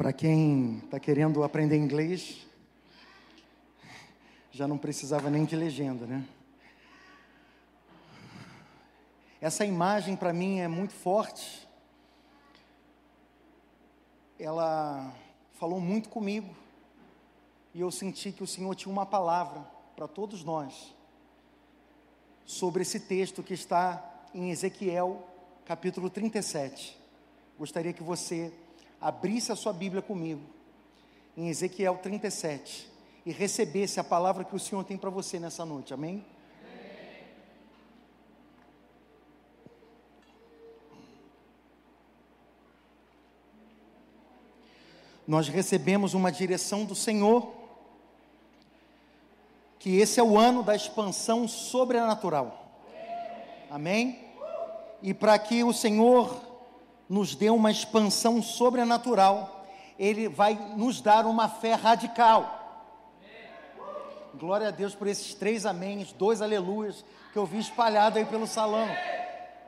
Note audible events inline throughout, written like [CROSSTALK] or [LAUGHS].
Para quem está querendo aprender inglês, já não precisava nem de legenda, né? Essa imagem para mim é muito forte. Ela falou muito comigo. E eu senti que o Senhor tinha uma palavra para todos nós sobre esse texto que está em Ezequiel, capítulo 37. Gostaria que você abrisse a sua Bíblia comigo em Ezequiel 37 e recebesse a palavra que o Senhor tem para você nessa noite. Amém? Nós recebemos uma direção do Senhor que esse é o ano da expansão sobrenatural. Amém? E para que o Senhor nos dê uma expansão sobrenatural, Ele vai nos dar uma fé radical. Glória a Deus por esses três améns, dois aleluias que eu vi espalhado aí pelo salão.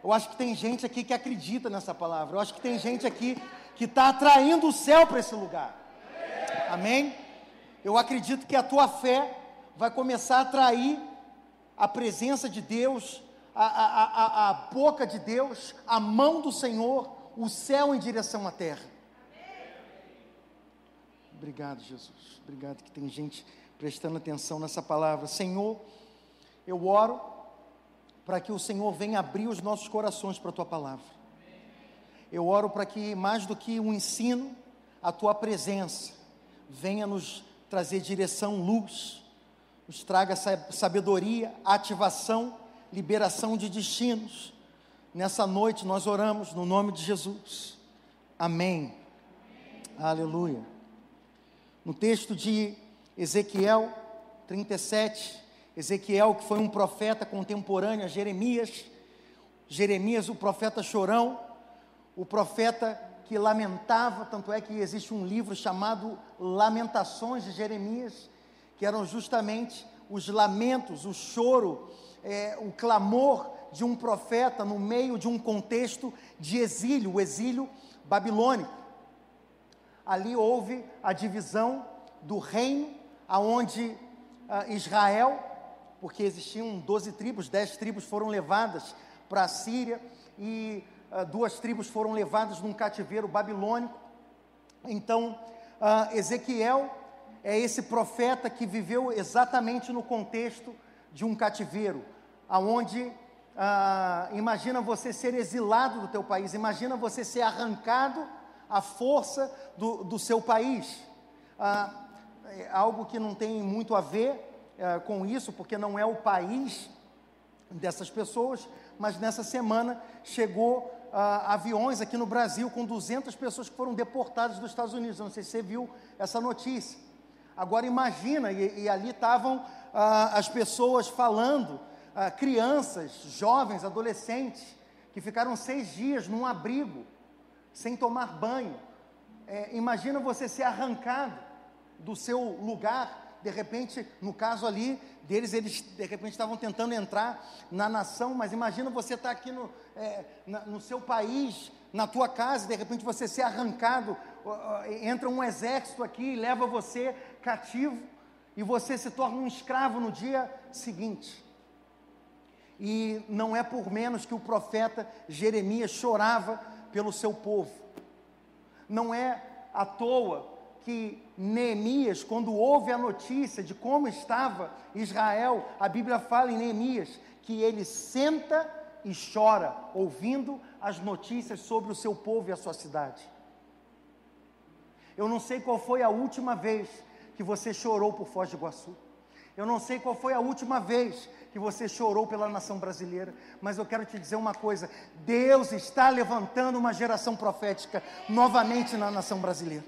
Eu acho que tem gente aqui que acredita nessa palavra. Eu acho que tem gente aqui que está atraindo o céu para esse lugar. Amém? Eu acredito que a tua fé vai começar a atrair a presença de Deus, a, a, a, a boca de Deus, a mão do Senhor o céu em direção à terra. Obrigado, Jesus. Obrigado que tem gente prestando atenção nessa palavra. Senhor, eu oro para que o Senhor venha abrir os nossos corações para a tua palavra. Eu oro para que mais do que um ensino, a tua presença venha nos trazer direção, luz, nos traga sabedoria, ativação, liberação de destinos Nessa noite nós oramos no nome de Jesus. Amém. Amém. Aleluia. No texto de Ezequiel 37, Ezequiel, que foi um profeta contemporâneo a Jeremias, Jeremias, o profeta chorão, o profeta que lamentava, tanto é que existe um livro chamado Lamentações de Jeremias, que eram justamente os lamentos, o choro, é, o clamor de um profeta no meio de um contexto de exílio, o exílio babilônico. Ali houve a divisão do reino, aonde uh, Israel, porque existiam 12 tribos, 10 tribos foram levadas para a Síria e uh, duas tribos foram levadas num cativeiro babilônico. Então, uh, Ezequiel é esse profeta que viveu exatamente no contexto de um cativeiro, aonde ah, imagina você ser exilado do teu país, imagina você ser arrancado à força do, do seu país. Ah, é algo que não tem muito a ver ah, com isso, porque não é o país dessas pessoas, mas nessa semana chegou ah, aviões aqui no Brasil com 200 pessoas que foram deportadas dos Estados Unidos. Não sei se você viu essa notícia. Agora imagina, e, e ali estavam ah, as pessoas falando ah, crianças, jovens, adolescentes, que ficaram seis dias num abrigo, sem tomar banho. É, imagina você ser arrancado do seu lugar, de repente, no caso ali deles, eles de repente estavam tentando entrar na nação, mas imagina você estar aqui no, é, na, no seu país, na tua casa, de repente você ser arrancado, entra um exército aqui e leva você cativo, e você se torna um escravo no dia seguinte e não é por menos que o profeta Jeremias chorava pelo seu povo. Não é à toa que Neemias, quando ouve a notícia de como estava Israel, a Bíblia fala em Neemias que ele senta e chora, ouvindo as notícias sobre o seu povo e a sua cidade. Eu não sei qual foi a última vez que você chorou por Foz do Iguaçu. Eu não sei qual foi a última vez que você chorou pela nação brasileira, mas eu quero te dizer uma coisa: Deus está levantando uma geração profética novamente na nação brasileira.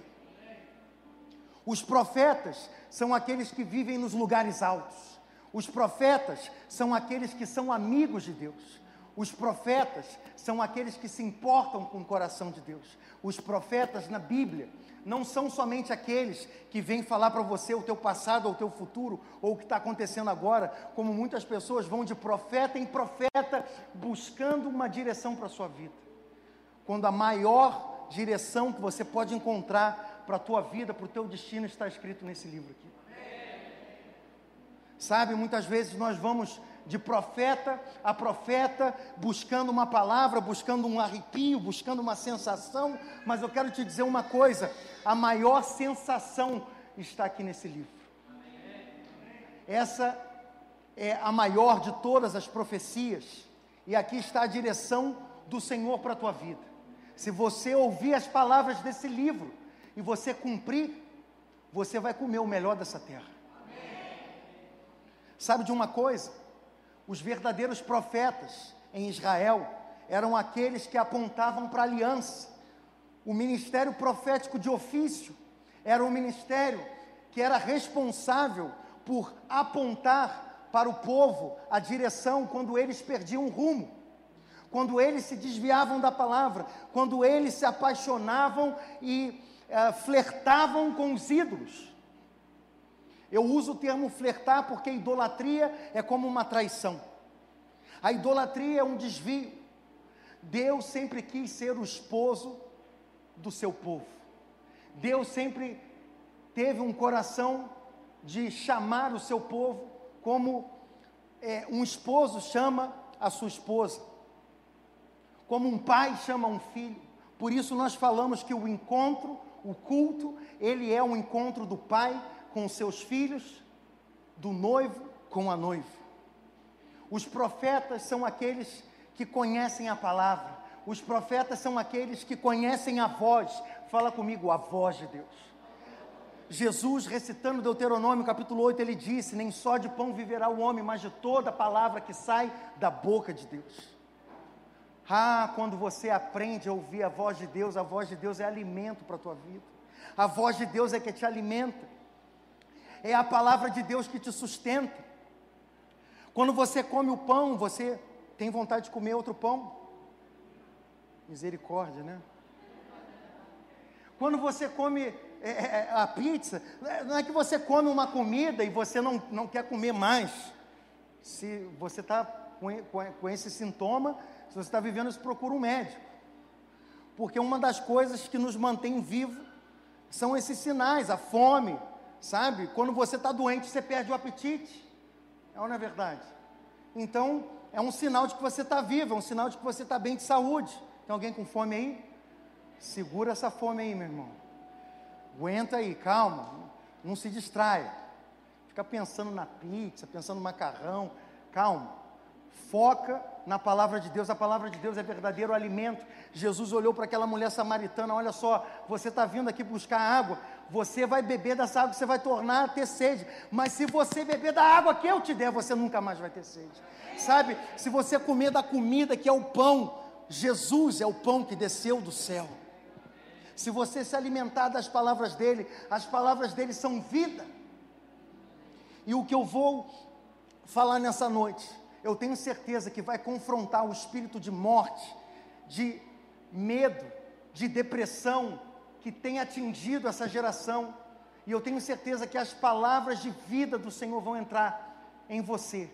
Os profetas são aqueles que vivem nos lugares altos. Os profetas são aqueles que são amigos de Deus. Os profetas são aqueles que se importam com o coração de Deus. Os profetas na Bíblia não são somente aqueles que vêm falar para você o teu passado ou o teu futuro, ou o que está acontecendo agora, como muitas pessoas vão de profeta em profeta buscando uma direção para a sua vida. Quando a maior direção que você pode encontrar para a tua vida, para o teu destino, está escrito nesse livro aqui. Sabe, muitas vezes nós vamos de profeta a profeta, buscando uma palavra, buscando um arrepio, buscando uma sensação, mas eu quero te dizer uma coisa: a maior sensação está aqui nesse livro. Essa é a maior de todas as profecias, e aqui está a direção do Senhor para a tua vida. Se você ouvir as palavras desse livro e você cumprir, você vai comer o melhor dessa terra. Sabe de uma coisa? Os verdadeiros profetas em Israel eram aqueles que apontavam para a aliança. O ministério profético de ofício era um ministério que era responsável por apontar para o povo a direção quando eles perdiam o rumo, quando eles se desviavam da palavra, quando eles se apaixonavam e uh, flertavam com os ídolos. Eu uso o termo flertar porque idolatria é como uma traição. A idolatria é um desvio. Deus sempre quis ser o esposo do seu povo. Deus sempre teve um coração de chamar o seu povo como é, um esposo chama a sua esposa, como um pai chama um filho. Por isso nós falamos que o encontro, o culto, ele é um encontro do pai com seus filhos, do noivo com a noiva. Os profetas são aqueles que conhecem a palavra. Os profetas são aqueles que conhecem a voz. Fala comigo, a voz de Deus. Jesus, recitando Deuteronômio capítulo 8, ele disse: Nem só de pão viverá o homem, mas de toda palavra que sai da boca de Deus. Ah, quando você aprende a ouvir a voz de Deus, a voz de Deus é alimento para a tua vida. A voz de Deus é que te alimenta é a palavra de Deus que te sustenta. Quando você come o pão, você tem vontade de comer outro pão? Misericórdia, né? Quando você come é, é, é a pizza, não é que você come uma comida e você não, não quer comer mais. Se você está com, com, esse sintoma, se você está vivendo isso, procura um médico. Porque uma das coisas que nos mantém vivo são esses sinais, a fome, Sabe? Quando você está doente, você perde o apetite. É ou não é verdade? Então, é um sinal de que você está vivo, é um sinal de que você está bem de saúde. Tem alguém com fome aí? Segura essa fome aí, meu irmão. Aguenta aí, calma. Não se distraia. Fica pensando na pizza, pensando no macarrão. Calma. Foca na palavra de Deus, a palavra de Deus é verdadeiro alimento. Jesus olhou para aquela mulher samaritana: olha só, você está vindo aqui buscar água, você vai beber dessa água, você vai tornar a ter sede, mas se você beber da água que eu te der, você nunca mais vai ter sede. Sabe, se você comer da comida que é o pão, Jesus é o pão que desceu do céu. Se você se alimentar das palavras dele, as palavras dele são vida. E o que eu vou falar nessa noite, eu tenho certeza que vai confrontar o espírito de morte, de medo, de depressão que tem atingido essa geração. E eu tenho certeza que as palavras de vida do Senhor vão entrar em você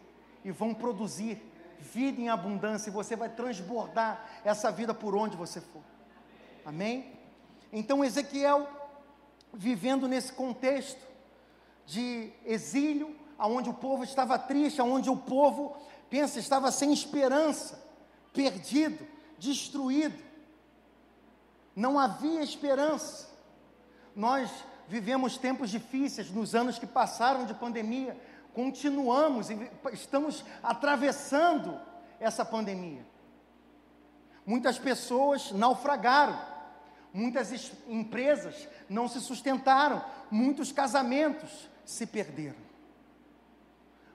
e vão produzir vida em abundância, e você vai transbordar essa vida por onde você for. Amém? Então, Ezequiel, vivendo nesse contexto de exílio, onde o povo estava triste, onde o povo Pensa, estava sem esperança, perdido, destruído. Não havia esperança. Nós vivemos tempos difíceis nos anos que passaram de pandemia, continuamos estamos atravessando essa pandemia. Muitas pessoas naufragaram, muitas empresas não se sustentaram, muitos casamentos se perderam.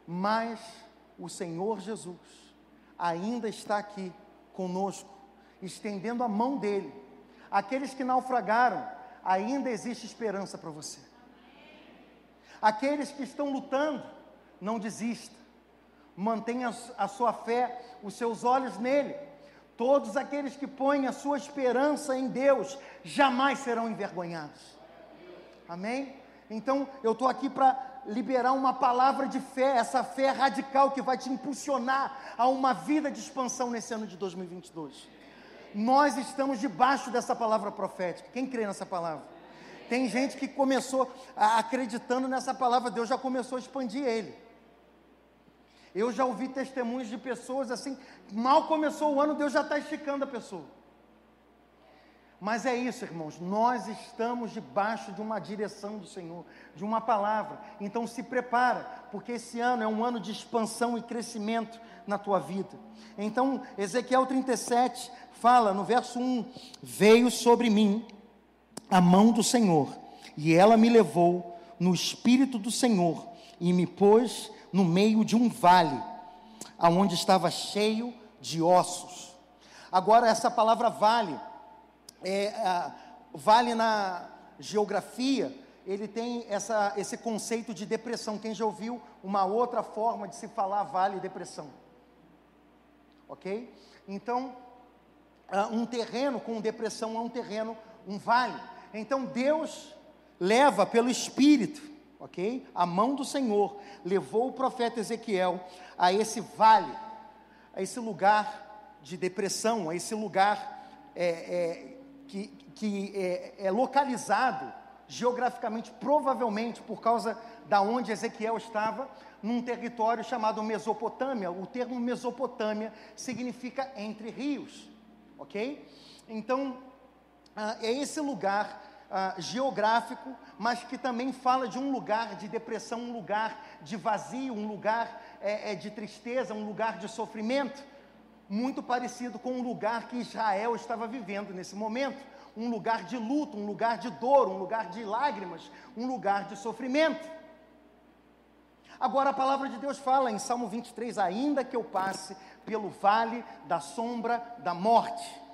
Mas o Senhor Jesus ainda está aqui conosco, estendendo a mão dele. Aqueles que naufragaram, ainda existe esperança para você. Aqueles que estão lutando, não desista. Mantenha a sua fé, os seus olhos nele. Todos aqueles que põem a sua esperança em Deus jamais serão envergonhados. Amém? Então, eu estou aqui para liberar uma palavra de fé, essa fé radical que vai te impulsionar a uma vida de expansão nesse ano de 2022. Nós estamos debaixo dessa palavra profética. Quem crê nessa palavra? Tem gente que começou a, acreditando nessa palavra, Deus já começou a expandir ele. Eu já ouvi testemunhos de pessoas assim, mal começou o ano, Deus já está esticando a pessoa. Mas é isso, irmãos, nós estamos debaixo de uma direção do Senhor, de uma palavra. Então se prepara, porque esse ano é um ano de expansão e crescimento na tua vida. Então, Ezequiel 37 fala no verso 1: Veio sobre mim a mão do Senhor, e ela me levou no espírito do Senhor e me pôs no meio de um vale, aonde estava cheio de ossos. Agora essa palavra vale é, vale na geografia, ele tem essa, esse conceito de depressão. Quem já ouviu uma outra forma de se falar vale depressão? Ok? Então, um terreno com depressão é um terreno, um vale. Então Deus leva pelo Espírito, ok? A mão do Senhor levou o profeta Ezequiel a esse vale, a esse lugar de depressão, a esse lugar é, é, que, que é, é localizado geograficamente, provavelmente por causa da onde Ezequiel estava, num território chamado Mesopotâmia. O termo Mesopotâmia significa entre rios, ok? Então, ah, é esse lugar ah, geográfico, mas que também fala de um lugar de depressão, um lugar de vazio, um lugar é, é, de tristeza, um lugar de sofrimento, muito parecido com o lugar que Israel estava vivendo nesse momento. Um lugar de luto, um lugar de dor, um lugar de lágrimas, um lugar de sofrimento. Agora a palavra de Deus fala em Salmo 23: ainda que eu passe pelo vale da sombra da morte,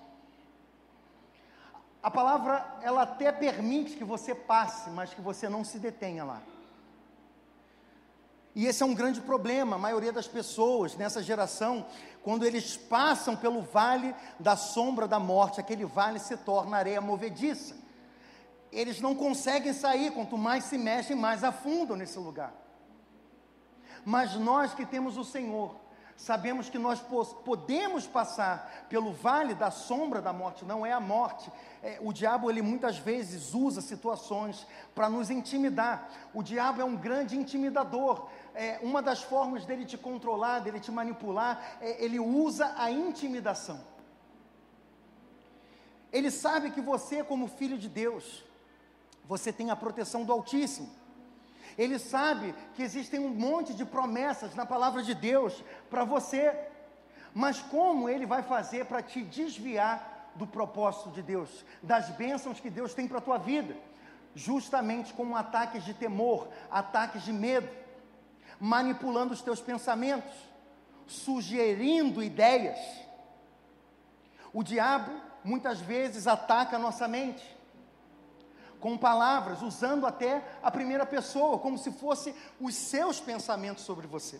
a palavra, ela até permite que você passe, mas que você não se detenha lá. E esse é um grande problema. A maioria das pessoas nessa geração, quando eles passam pelo vale da sombra da morte, aquele vale se torna areia movediça. Eles não conseguem sair, quanto mais se mexem, mais afundam nesse lugar. Mas nós que temos o Senhor, sabemos que nós podemos passar pelo vale da sombra da morte, não é a morte. É, o diabo, ele muitas vezes usa situações para nos intimidar. O diabo é um grande intimidador. É, uma das formas dele te controlar, dele te manipular, é, ele usa a intimidação. Ele sabe que você, como filho de Deus, você tem a proteção do Altíssimo. Ele sabe que existem um monte de promessas na palavra de Deus para você. Mas como ele vai fazer para te desviar do propósito de Deus, das bênçãos que Deus tem para a tua vida? Justamente com ataques de temor, ataques de medo, manipulando os teus pensamentos, sugerindo ideias. O diabo muitas vezes ataca a nossa mente com palavras, usando até a primeira pessoa, como se fosse os seus pensamentos sobre você.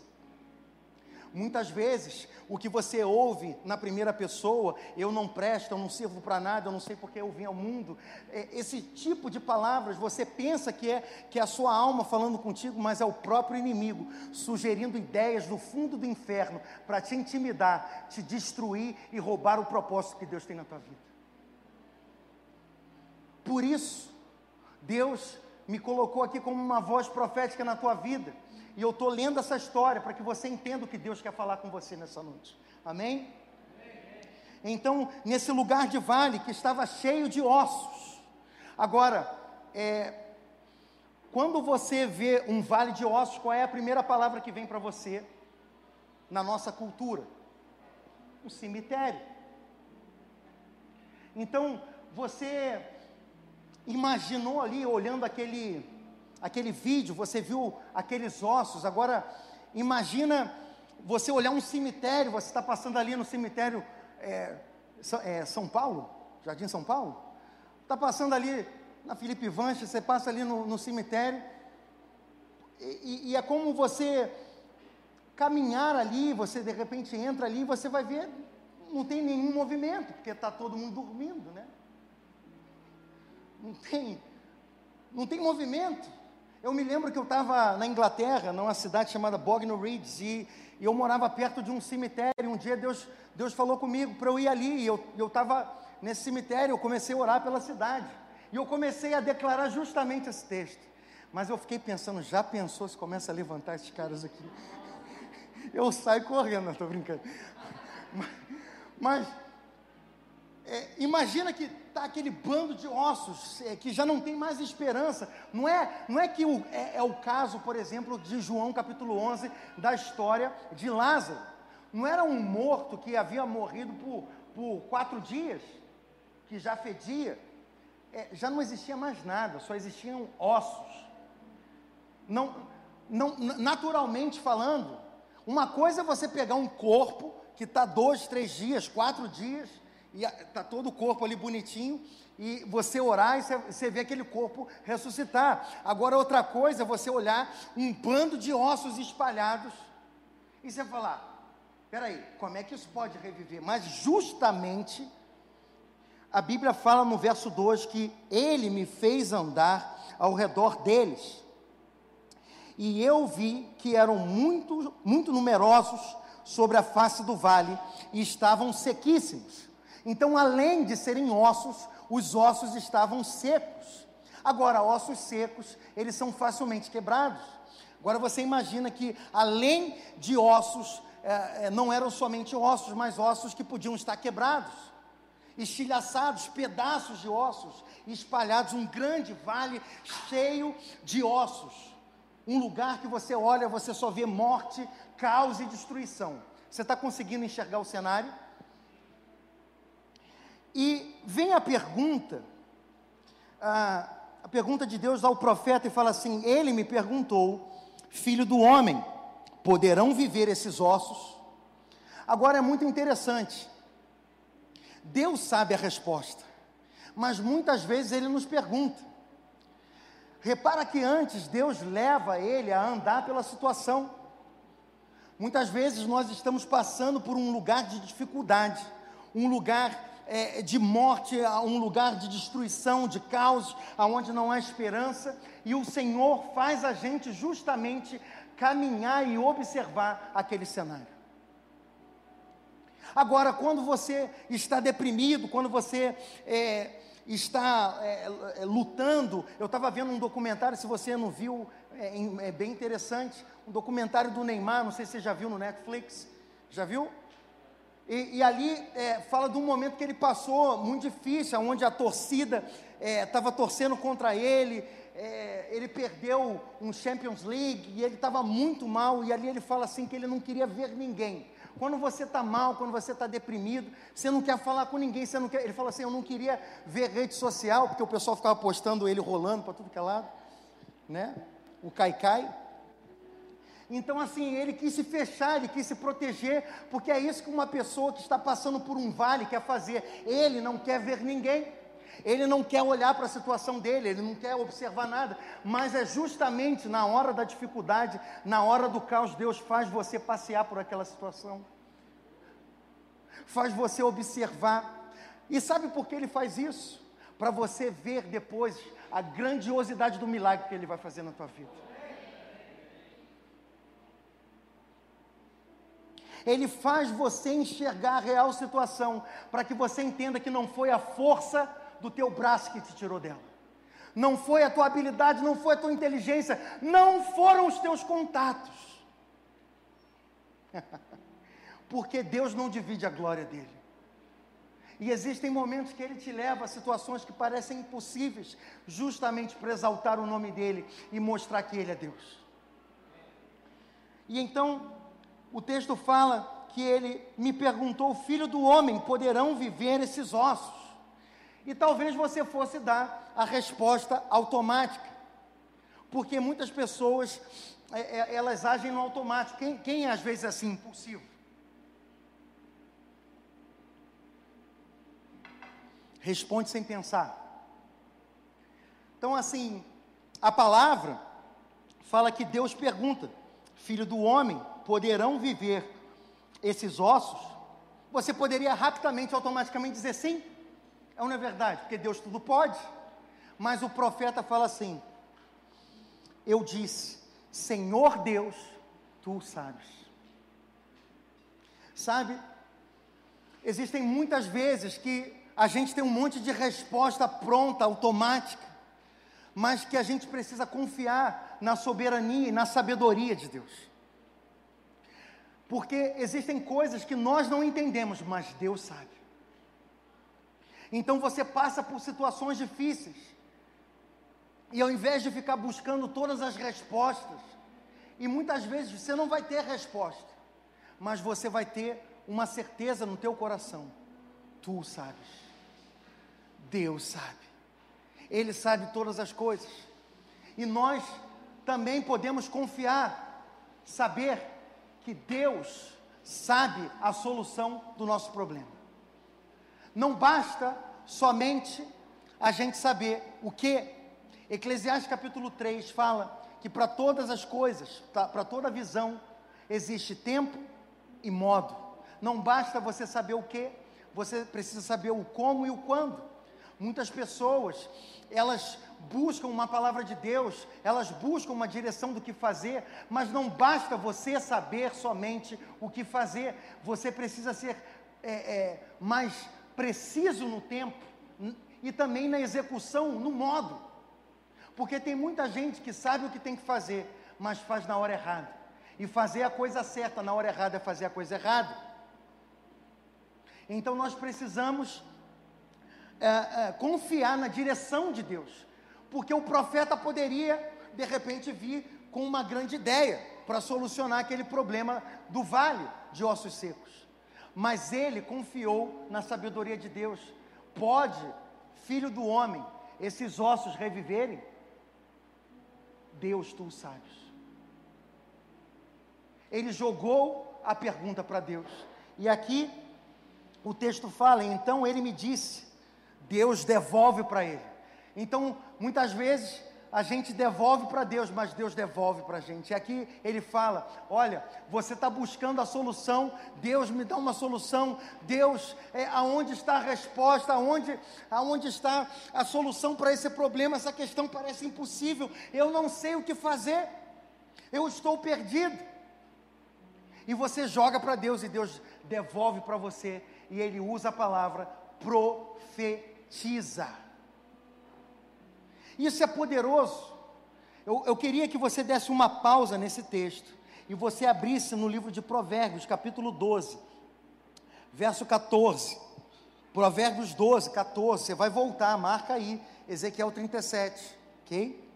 Muitas vezes, o que você ouve na primeira pessoa, eu não presto, eu não sirvo para nada, eu não sei porque eu vim ao mundo, é, esse tipo de palavras você pensa que é, que é a sua alma falando contigo, mas é o próprio inimigo, sugerindo ideias do fundo do inferno para te intimidar, te destruir e roubar o propósito que Deus tem na tua vida. Por isso, Deus me colocou aqui como uma voz profética na tua vida. E eu estou lendo essa história para que você entenda o que Deus quer falar com você nessa noite. Amém? Então, nesse lugar de vale que estava cheio de ossos. Agora, é, quando você vê um vale de ossos, qual é a primeira palavra que vem para você na nossa cultura? Um cemitério. Então, você imaginou ali, olhando aquele, aquele vídeo, você viu aqueles ossos, agora imagina você olhar um cemitério, você está passando ali no cemitério é, é, São Paulo, Jardim São Paulo, está passando ali na Felipe Vanche, você passa ali no, no cemitério, e, e, é como você caminhar ali, você de repente entra ali e você vai ver, não tem nenhum movimento, porque está todo mundo dormindo, né? não tem, não tem movimento. Eu me lembro que eu estava na Inglaterra, numa cidade chamada Bognor Regis, e, e, eu morava perto de um cemitério. Um dia Deus, Deus falou comigo para eu ir ali, e eu estava nesse cemitério, eu comecei a orar pela cidade. E eu comecei a declarar justamente esse texto. Mas eu fiquei pensando, já pensou se começa a levantar esses caras aqui? [LAUGHS] Eu saio correndo, estou brincando. [LAUGHS] Mas, mas é, imagina que está aquele bando de ossos é, que já não tem mais esperança. Não é, não é que o, é, é, o caso, por exemplo, de João capítulo 11, da história de Lázaro. Não era um morto que havia morrido por, por quatro dias, que já fedia. É, já não existia mais nada, só existiam ossos. Não, não, naturalmente falando, uma coisa é você pegar um corpo que está dois, três dias, quatro dias, e está todo o corpo ali bonitinho, e você orar e você, vê aquele corpo ressuscitar. Agora, outra coisa é você olhar um bando de ossos espalhados e você falar: peraí, como é que isso pode reviver? Mas justamente, a Bíblia fala no verso 2 que ele me fez andar ao redor deles. E eu vi que eram muito, muito numerosos sobre a face do vale e estavam sequíssimos. Então, além de serem ossos, os ossos estavam secos. Agora, ossos secos, eles são facilmente quebrados. Agora você imagina que, além de ossos, é, não eram somente ossos, mas ossos que podiam estar quebrados, estilhaçados, pedaços de ossos, espalhados, um grande vale cheio de ossos. Um lugar que você olha, você só vê morte, caos e destruição. Você está conseguindo enxergar o cenário? E vem a pergunta, a, a pergunta de Deus ao profeta e fala assim: Ele me perguntou, filho do homem, poderão viver esses ossos? Agora é muito interessante. Deus sabe a resposta, mas muitas vezes ele nos pergunta. Repara que antes Deus leva ele a andar pela situação. Muitas vezes nós estamos passando por um lugar de dificuldade, um lugar é, de morte, a um lugar de destruição, de caos, aonde não há esperança, e o Senhor faz a gente justamente caminhar e observar aquele cenário. Agora, quando você está deprimido, quando você é, está é, é lutando, eu estava vendo um documentário, se você não viu, é, é, bem interessante, um documentário do Neymar, não sei se você já viu no Netflix, já viu? E, e ali é, fala de um momento que ele passou muito difícil, onde a torcida estava é, torcendo contra ele, é, ele perdeu um Champions League e ele estava muito mal. E ali ele fala assim que ele não queria ver ninguém. Quando você está mal, quando você está deprimido, você não quer falar com ninguém, você não quer. Ele fala assim: eu não queria ver rede social, porque o pessoal ficava postando ele rolando para tudo que é lado, né? O caicai. Então, assim, ele quis se fechar, ele quis se proteger, porque é isso que uma pessoa que está passando por um vale quer fazer. Ele não quer ver ninguém, ele não quer olhar para a situação dele, ele não quer observar nada, mas é justamente na hora da dificuldade, na hora do caos, Deus faz você passear por aquela situação, faz você observar. E sabe por que ele faz isso? Para você ver depois a grandiosidade do milagre que ele vai fazer na tua vida. Ele faz você enxergar a real situação, para que você entenda que não foi a força do teu braço que te tirou dela. Não foi a tua habilidade, não foi a tua inteligência, não foram os teus contatos. [LAUGHS] Porque Deus não divide a glória dele. E existem momentos que ele te leva a situações que parecem impossíveis, justamente para exaltar o nome dele e mostrar que ele é Deus. E então, o texto fala que ele me perguntou: Filho do homem, poderão viver esses ossos? E talvez você fosse dar a resposta automática, porque muitas pessoas é, é, elas agem no automático. Quem, quem às vezes é assim, impulsivo? Responde sem pensar. Então, assim, a palavra fala que Deus pergunta: Filho do homem, poderão viver esses ossos, você poderia rapidamente, automaticamente dizer sim. É uma verdade, porque Deus tudo pode. Mas o profeta fala assim: Eu disse, Senhor Deus, tu sabes. Sabe, existem muitas vezes que a gente tem um monte de resposta pronta, automática, mas que a gente precisa confiar na soberania e na sabedoria de Deus. Porque existem coisas que nós não entendemos, mas Deus sabe. Então você passa por situações difíceis, e ao invés de ficar buscando todas as respostas, e muitas vezes você não vai ter resposta, mas você vai ter uma certeza no teu coração. Tu sabes. Deus sabe. Ele sabe todas as coisas. E nós também podemos confiar, saber que Deus sabe a solução do nosso problema. Não basta somente a gente saber o que. Eclesiastes capítulo 3 fala que para todas as coisas, para toda visão, existe tempo e modo. Não basta você saber o que, você precisa saber o como e o quando. Muitas pessoas, elas buscam uma palavra de Deus, elas buscam uma direção do que fazer, mas não basta você saber somente o que fazer, você precisa ser é, é, mais preciso no tempo e também na execução, no modo. Porque tem muita gente que sabe o que tem que fazer, mas faz na hora errada. E fazer a coisa certa na hora errada é fazer a coisa errada. Então nós precisamos é, é, confiar na direção de Deus. Porque o profeta poderia, de repente, vir com uma grande ideia para solucionar aquele problema do vale de ossos secos. Mas ele confiou na sabedoria de Deus. Pode, filho do homem, esses ossos reviverem? Deus, tu o sabes. Ele jogou a pergunta para Deus. E aqui o texto fala: então ele me disse, Deus devolve para ele. Então, muitas vezes, a gente devolve para Deus, mas Deus devolve para a gente. E aqui ele fala: olha, você está buscando a solução, Deus me dá uma solução, Deus, é, aonde está a resposta, aonde, aonde está a solução para esse problema? Essa questão parece impossível, eu não sei o que fazer, eu estou perdido. E você joga para Deus e Deus devolve para você, e Ele usa a palavra profetiza. Isso é poderoso. Eu, eu queria que você desse uma pausa nesse texto e você abrisse no livro de Provérbios, capítulo 12, verso 14. Provérbios 12, 14. Você vai voltar, marca aí, Ezequiel 37, ok?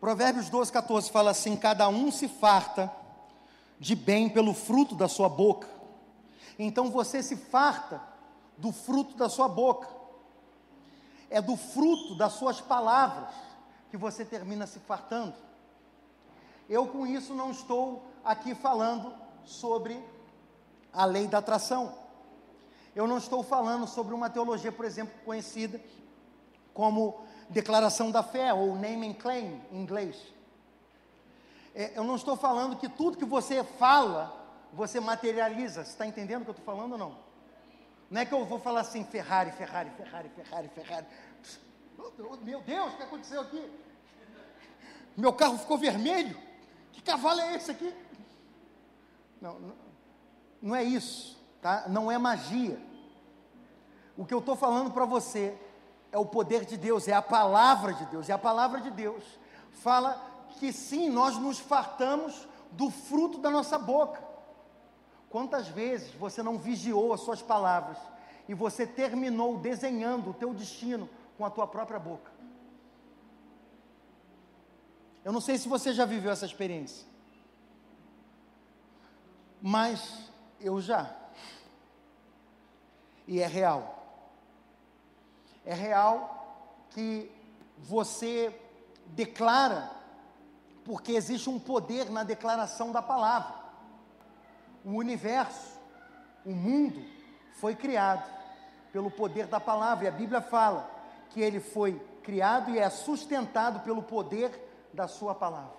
Provérbios 12, 14 fala assim: Cada um se farta de bem pelo fruto da sua boca. Então você se farta do fruto da sua boca, é do fruto das suas palavras que você termina se fartando. Eu com isso não estou aqui falando sobre a lei da atração. Eu não estou falando sobre uma teologia, por exemplo, conhecida como declaração da fé ou name and claim em inglês. É, eu não estou falando que tudo que você fala, você materializa. Você está entendendo o que eu estou falando ou não? Não é que eu vou falar assim, Ferrari, Ferrari, Ferrari, Ferrari, Ferrari. Meu Deus, o que aconteceu aqui? Meu carro ficou vermelho. Que cavalo é esse aqui? Não, não, não é isso, tá? Não é magia. O que eu estou falando para você é o poder de Deus, é a palavra de Deus. E a palavra de Deus fala que sim, nós nos fartamos do fruto da nossa boca. Quantas vezes você não vigiou as suas palavras e você terminou desenhando o teu destino com a tua própria boca? Eu não sei se você já viveu essa experiência, mas eu já. E é real. É real que você declara, porque existe um poder na declaração da palavra o universo, o mundo, foi criado pelo poder da palavra. E a Bíblia fala que ele foi criado e é sustentado pelo poder da sua palavra.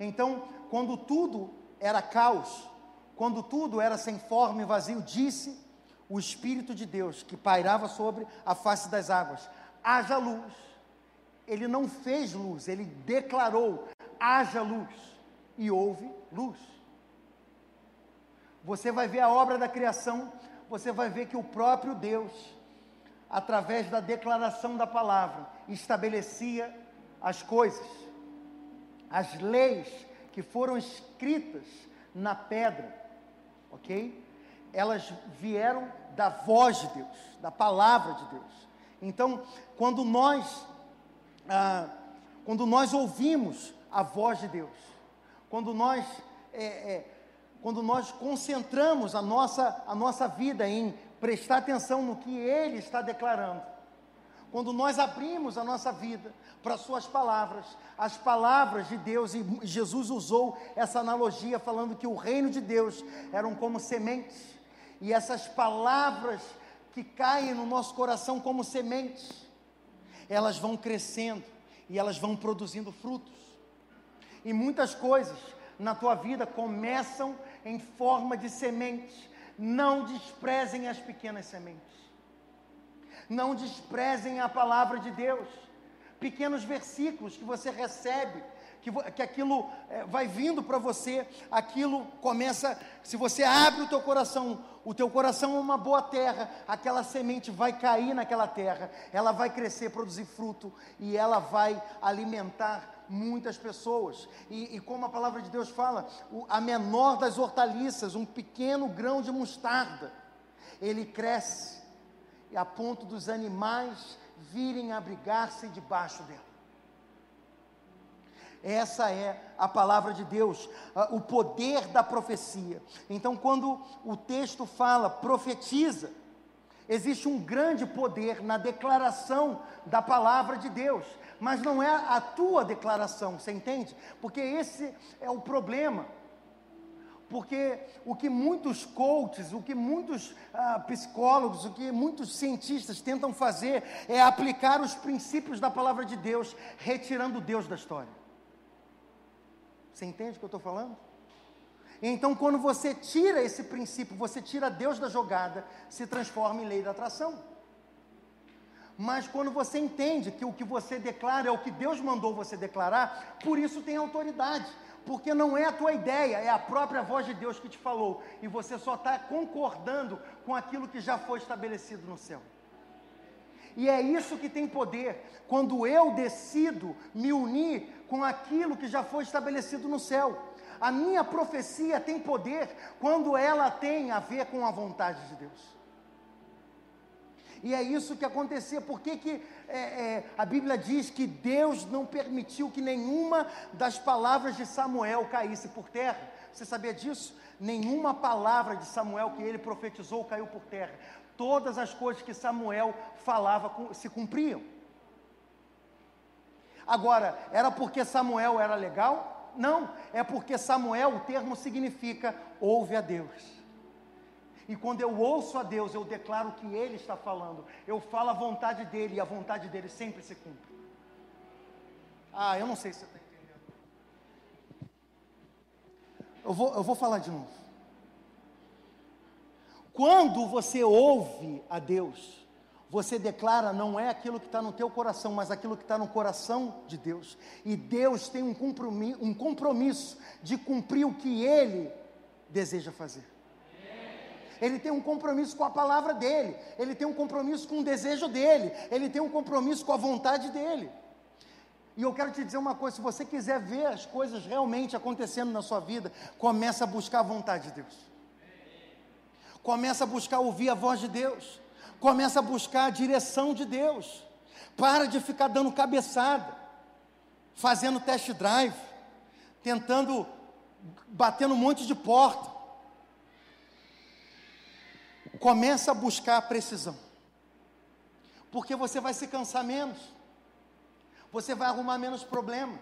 Então, quando tudo era caos, quando tudo era sem forma e vazio, disse o Espírito de Deus que pairava sobre a face das águas: haja luz. Ele não fez luz, ele declarou: haja luz. E houve luz. Você vai ver a obra da criação, você vai ver que o próprio Deus, através da declaração da palavra, estabelecia as coisas, as leis que foram escritas na pedra, ok? Elas vieram da voz de Deus, da palavra de Deus. Então, quando nós, ah, quando nós ouvimos a voz de Deus, quando nós, é, é, quando nós concentramos a nossa, a nossa vida em prestar atenção no que Ele está declarando, quando nós abrimos a nossa vida para Suas palavras, as palavras de Deus, e Jesus usou essa analogia falando que o reino de Deus eram como sementes, e essas palavras que caem no nosso coração como sementes, elas vão crescendo e elas vão produzindo frutos. E muitas coisas na tua vida começam em forma de sementes. Não desprezem as pequenas sementes. Não desprezem a palavra de Deus. Pequenos versículos que você recebe, que, que aquilo é, vai vindo para você, aquilo começa, se você abre o teu coração, o teu coração é uma boa terra, aquela semente vai cair naquela terra, ela vai crescer, produzir fruto e ela vai alimentar muitas pessoas. E, e como a palavra de Deus fala, o, a menor das hortaliças, um pequeno grão de mostarda, ele cresce a ponto dos animais virem abrigar-se debaixo dela. Essa é a palavra de Deus, o poder da profecia. Então, quando o texto fala profetiza, existe um grande poder na declaração da palavra de Deus, mas não é a tua declaração, você entende? Porque esse é o problema. Porque o que muitos coaches, o que muitos ah, psicólogos, o que muitos cientistas tentam fazer é aplicar os princípios da palavra de Deus, retirando Deus da história. Você entende o que eu estou falando? Então, quando você tira esse princípio, você tira Deus da jogada, se transforma em lei da atração. Mas quando você entende que o que você declara é o que Deus mandou você declarar, por isso tem autoridade. Porque não é a tua ideia, é a própria voz de Deus que te falou. E você só está concordando com aquilo que já foi estabelecido no céu. E é isso que tem poder, quando eu decido me unir com aquilo que já foi estabelecido no céu. A minha profecia tem poder quando ela tem a ver com a vontade de Deus. E é isso que acontecia. Por que, que é, é, a Bíblia diz que Deus não permitiu que nenhuma das palavras de Samuel caísse por terra? Você sabia disso? Nenhuma palavra de Samuel que ele profetizou caiu por terra. Todas as coisas que Samuel falava se cumpriam. Agora, era porque Samuel era legal? Não, é porque Samuel, o termo significa ouve a Deus. E quando eu ouço a Deus, eu declaro o que Ele está falando. Eu falo a vontade dEle e a vontade dEle sempre se cumpre. Ah, eu não sei se você está entendendo. Eu vou, eu vou falar de novo. Quando você ouve a Deus, você declara não é aquilo que está no teu coração, mas aquilo que está no coração de Deus. E Deus tem um compromisso, um compromisso de cumprir o que Ele deseja fazer. Ele tem um compromisso com a palavra dele, ele tem um compromisso com o desejo dele, ele tem um compromisso com a vontade dele. E eu quero te dizer uma coisa: se você quiser ver as coisas realmente acontecendo na sua vida, começa a buscar a vontade de Deus. Começa a buscar ouvir a voz de Deus começa a buscar a direção de Deus. Para de ficar dando cabeçada, fazendo test drive, tentando, batendo um monte de porta. Começa a buscar a precisão. Porque você vai se cansar menos. Você vai arrumar menos problema.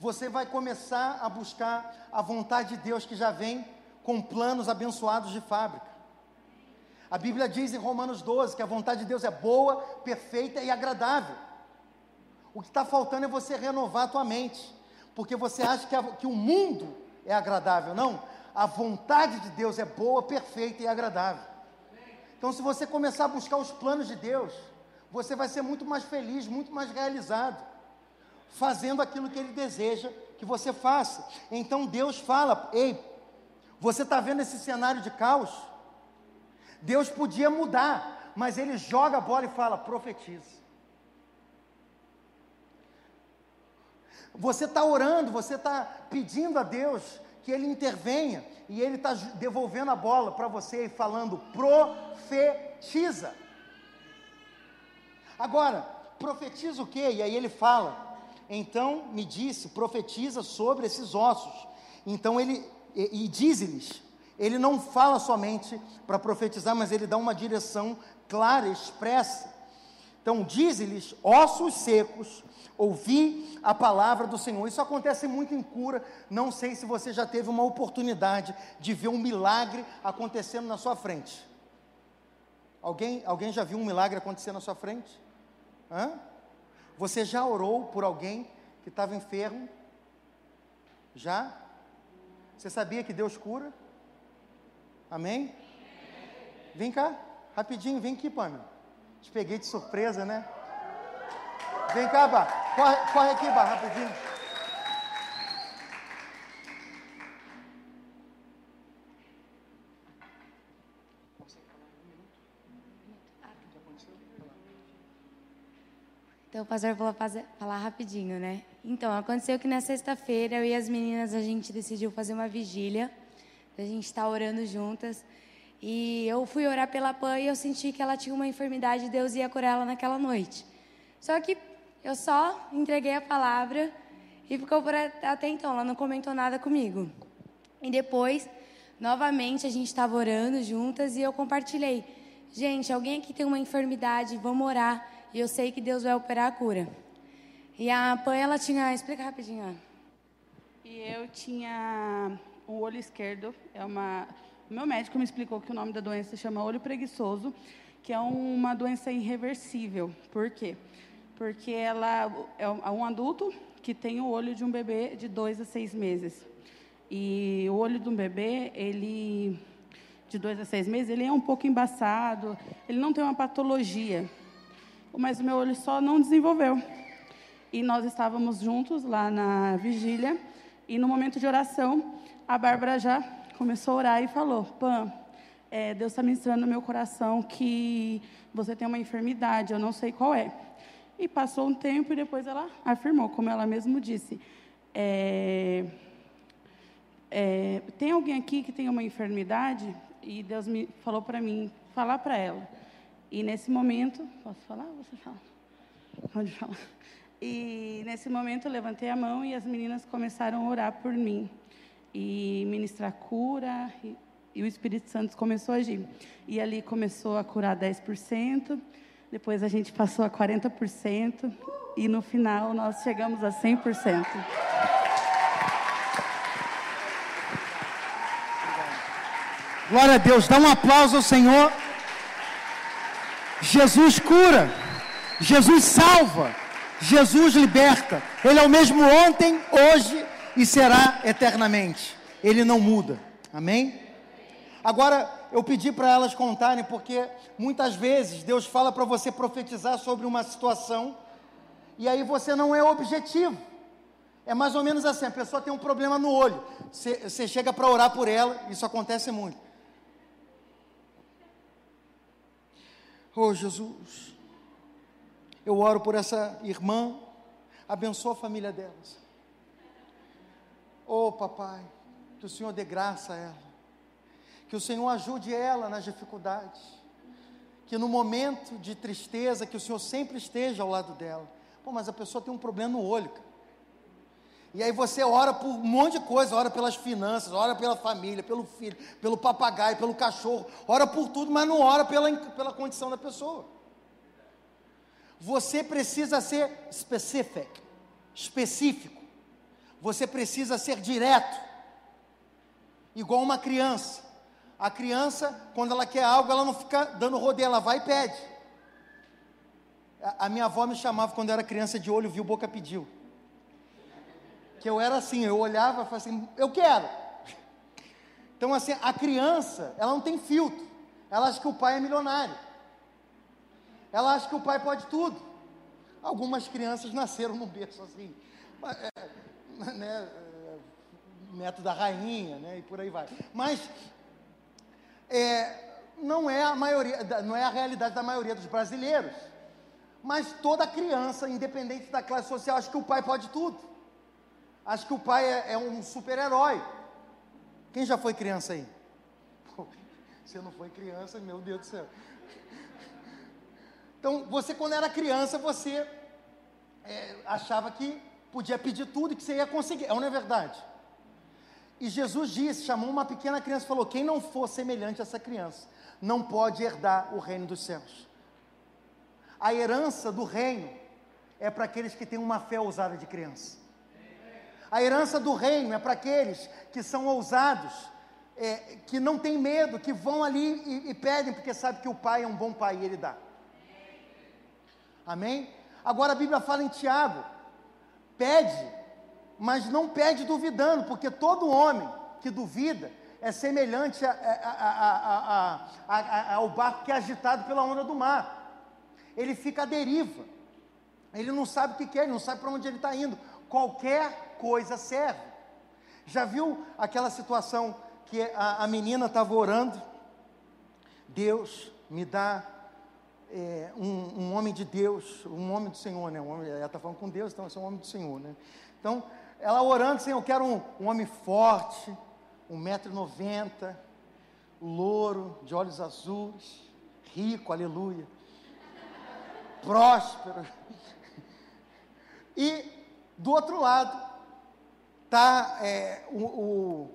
Você vai começar a buscar a vontade de Deus que já vem com planos abençoados de fábrica. A Bíblia diz em Romanos 12 que a vontade de Deus é boa, perfeita e agradável. O que está faltando é você renovar a tua mente, porque você acha que, a, que o mundo é agradável. Não, a vontade de Deus é boa, perfeita e agradável. Então, se você começar a buscar os planos de Deus, você vai ser muito mais feliz, muito mais realizado, fazendo aquilo que Ele deseja que você faça. Então, Deus fala: ei, Você está vendo esse cenário de caos? Deus podia mudar, mas ele joga a bola e fala: profetiza. Você está orando, você está pedindo a Deus que Ele intervenha, e Ele está devolvendo a bola para você e falando: profetiza. Agora, profetiza o quê? E aí ele fala: então me disse, profetiza sobre esses ossos. Então ele, e, e diz-lhes, ele não fala somente para profetizar, mas ele dá uma direção clara, expressa. Então, diz-lhes, ossos secos, ouvi a palavra do Senhor. Isso acontece muito em cura. Não sei se você já teve uma oportunidade de ver um milagre acontecendo na sua frente. Alguém, alguém já viu um milagre acontecer na sua frente? Hã? Você já orou por alguém que estava enfermo? Já? Você sabia que Deus cura? Amém? Vem cá, rapidinho, vem aqui, Pâmela. Te peguei de surpresa, né? Vem cá. Corre, corre aqui, Bá, rapidinho. Então, o pastor falou falar rapidinho, né? Então, aconteceu que na sexta-feira, eu e as meninas, a gente decidiu fazer uma vigília. A gente está orando juntas. E eu fui orar pela Pan e eu senti que ela tinha uma enfermidade e Deus ia curar ela naquela noite. Só que eu só entreguei a palavra e ficou por até então, ela não comentou nada comigo. E depois, novamente, a gente estava orando juntas e eu compartilhei. Gente, alguém aqui tem uma enfermidade, vamos orar. E eu sei que Deus vai operar a cura. E a Pan, ela tinha. Explica rapidinho. E eu tinha o olho esquerdo, é uma. Meu médico me explicou que o nome da doença chama olho preguiçoso, que é uma doença irreversível. Por quê? Porque ela é um adulto que tem o olho de um bebê de dois a seis meses. E o olho de um bebê, ele de dois a seis meses, ele é um pouco embaçado, ele não tem uma patologia, mas o meu olho só não desenvolveu. E nós estávamos juntos lá na vigília, e no momento de oração, a Bárbara já começou a orar e falou: Pam, é, Deus está ministrando no meu coração que você tem uma enfermidade, eu não sei qual é. E passou um tempo e depois ela afirmou, como ela mesmo disse: é, é, Tem alguém aqui que tem uma enfermidade? E Deus me falou para mim falar para ela. E nesse momento, posso falar? Você fala? Pode falar. E nesse momento eu levantei a mão e as meninas começaram a orar por mim e ministrar cura e, e o Espírito Santo começou a agir. E ali começou a curar 10%, depois a gente passou a 40% e no final nós chegamos a 100%. Glória a Deus, dá um aplauso ao Senhor. Jesus cura, Jesus salva, Jesus liberta. Ele é o mesmo ontem, hoje e será eternamente. Ele não muda. Amém? Agora, eu pedi para elas contarem, porque muitas vezes Deus fala para você profetizar sobre uma situação, e aí você não é objetivo. É mais ou menos assim: a pessoa tem um problema no olho, você chega para orar por ela, isso acontece muito. Oh Jesus, eu oro por essa irmã, abençoa a família delas. Oh papai, que o Senhor dê graça a ela, que o Senhor ajude ela nas dificuldades, que no momento de tristeza, que o Senhor sempre esteja ao lado dela. Pô, mas a pessoa tem um problema no olho, cara. E aí você ora por um monte de coisa, ora pelas finanças, ora pela família, pelo filho, pelo papagaio, pelo cachorro, ora por tudo, mas não ora pela, pela condição da pessoa. Você precisa ser specific, específico. Você precisa ser direto. Igual uma criança. A criança, quando ela quer algo, ela não fica dando rodeio, ela vai e pede. A, a minha avó me chamava quando eu era criança de olho, viu, boca pediu que eu era assim, eu olhava e falava assim, eu quero. Então, assim, a criança, ela não tem filtro. Ela acha que o pai é milionário. Ela acha que o pai pode tudo. Algumas crianças nasceram no berço assim. [LAUGHS] Né, neto da rainha, né? E por aí vai. Mas é, não é a maioria, não é a realidade da maioria dos brasileiros. Mas toda criança, independente da classe social, acha que o pai pode tudo. Acha que o pai é, é um super-herói. Quem já foi criança aí? Pô, [LAUGHS] você não foi criança, meu Deus do céu. Então, você quando era criança, você é, achava que podia pedir tudo que você ia conseguir. É ou não é verdade? E Jesus disse, chamou uma pequena criança e falou: quem não for semelhante a essa criança, não pode herdar o reino dos céus. A herança do reino é para aqueles que têm uma fé ousada de criança. A herança do reino é para aqueles que são ousados, é, que não têm medo, que vão ali e, e pedem, porque sabe que o pai é um bom pai e ele dá. Amém? Agora a Bíblia fala em Tiago: pede, mas não pede duvidando, porque todo homem que duvida é semelhante a, a, a, ao barco que é agitado pela onda do mar. Ele fica à deriva. Ele não sabe o que quer, ele não sabe para onde ele está indo. Qualquer coisa serve. Já viu aquela situação que a, menina estava orando? Deus me dá é, um, um, homem de Deus, um homem do Senhor, né? Um homem, ela está falando com Deus, então é um homem do Senhor, né? Então, ela orando, Senhor, eu quero um, um homem forte, um metro e noventa, louro, de olhos azuis, rico, aleluia, próspero. E do outro lado tá é, o, o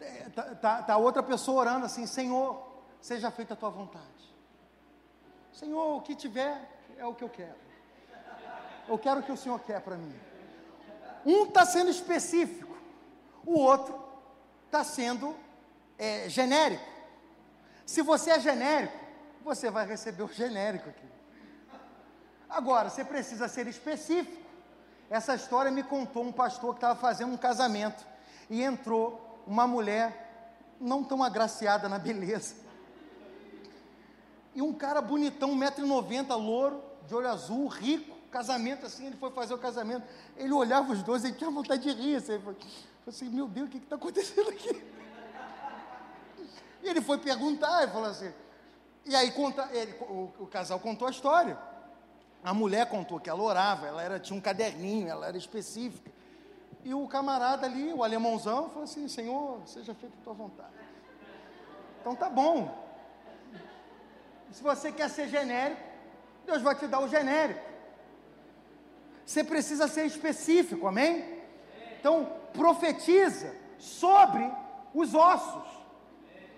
é, tá, tá, tá outra pessoa orando assim, Senhor, seja feita a tua vontade. Senhor, o que tiver é o que eu quero. Eu quero o que o Senhor quer para mim. Um está sendo específico, o outro está sendo é, genérico. Se você é genérico, você vai receber o genérico aqui. Agora, você precisa ser específico. Essa história me contou um pastor que estava fazendo um casamento e entrou uma mulher não tão agraciada na beleza. E um cara bonitão, 1,90m, louro, de olho azul, rico, casamento assim, ele foi fazer o casamento. Ele olhava os dois e tinha vontade de rir. Assim, ele falou assim, meu Deus, o que está acontecendo aqui? E ele foi perguntar, ele falou assim, e aí conta, ele, o, o, casal contou a história. A mulher contou que ela orava, ela era, tinha um caderninho, ela era específica. E o camarada ali, o alemãozão, falou assim, Senhor, seja feita a tua vontade. Então tá bom. Se você quer ser genérico, Deus vai te dar o genérico. Você precisa ser específico, amém? Então, profetiza sobre os ossos.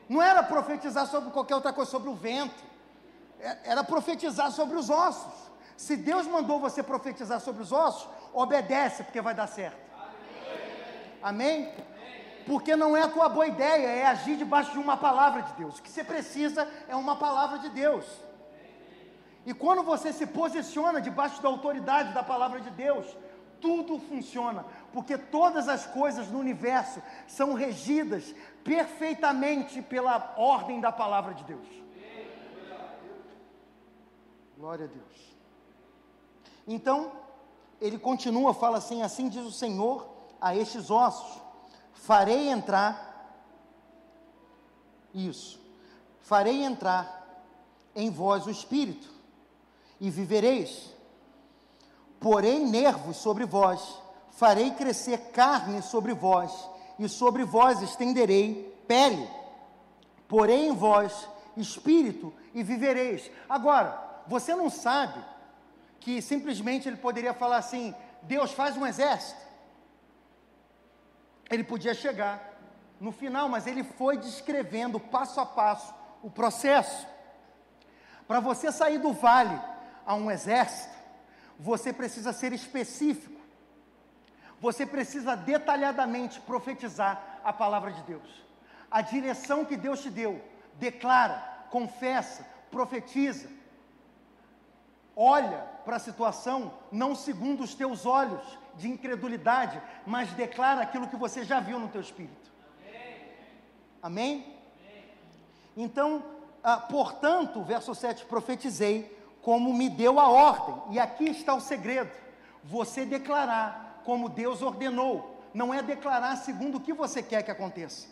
Não era profetizar sobre qualquer outra coisa, sobre o vento. É, era profetizar sobre os ossos. Se Deus mandou você profetizar sobre os ossos, obedece, porque vai dar certo. Amém? Porque não é a tua boa ideia, é agir debaixo de uma palavra de Deus. O que você precisa é uma palavra de Deus. E quando você se posiciona debaixo da autoridade da palavra de Deus, tudo funciona, porque todas as coisas no universo são regidas perfeitamente pela ordem da palavra de Deus. Glória a Deus. Então, ele continua, fala assim: assim diz o Senhor a estes ossos: farei entrar, isso, farei entrar em vós o espírito e vivereis. Porém, nervos sobre vós, farei crescer carne sobre vós, e sobre vós estenderei pele. Porém, em vós espírito e vivereis. Agora, você não sabe que simplesmente ele poderia falar assim: Deus faz um exército. Ele podia chegar no final, mas ele foi descrevendo passo a passo o processo. Para você sair do vale a um exército, você precisa ser específico. Você precisa detalhadamente profetizar a palavra de Deus. A direção que Deus te deu, declara, confessa, profetiza. Olha para a situação não segundo os teus olhos de incredulidade, mas declara aquilo que você já viu no teu espírito. Amém? Então, ah, portanto, verso 7, profetizei como me deu a ordem. E aqui está o segredo: você declarar como Deus ordenou, não é declarar segundo o que você quer que aconteça.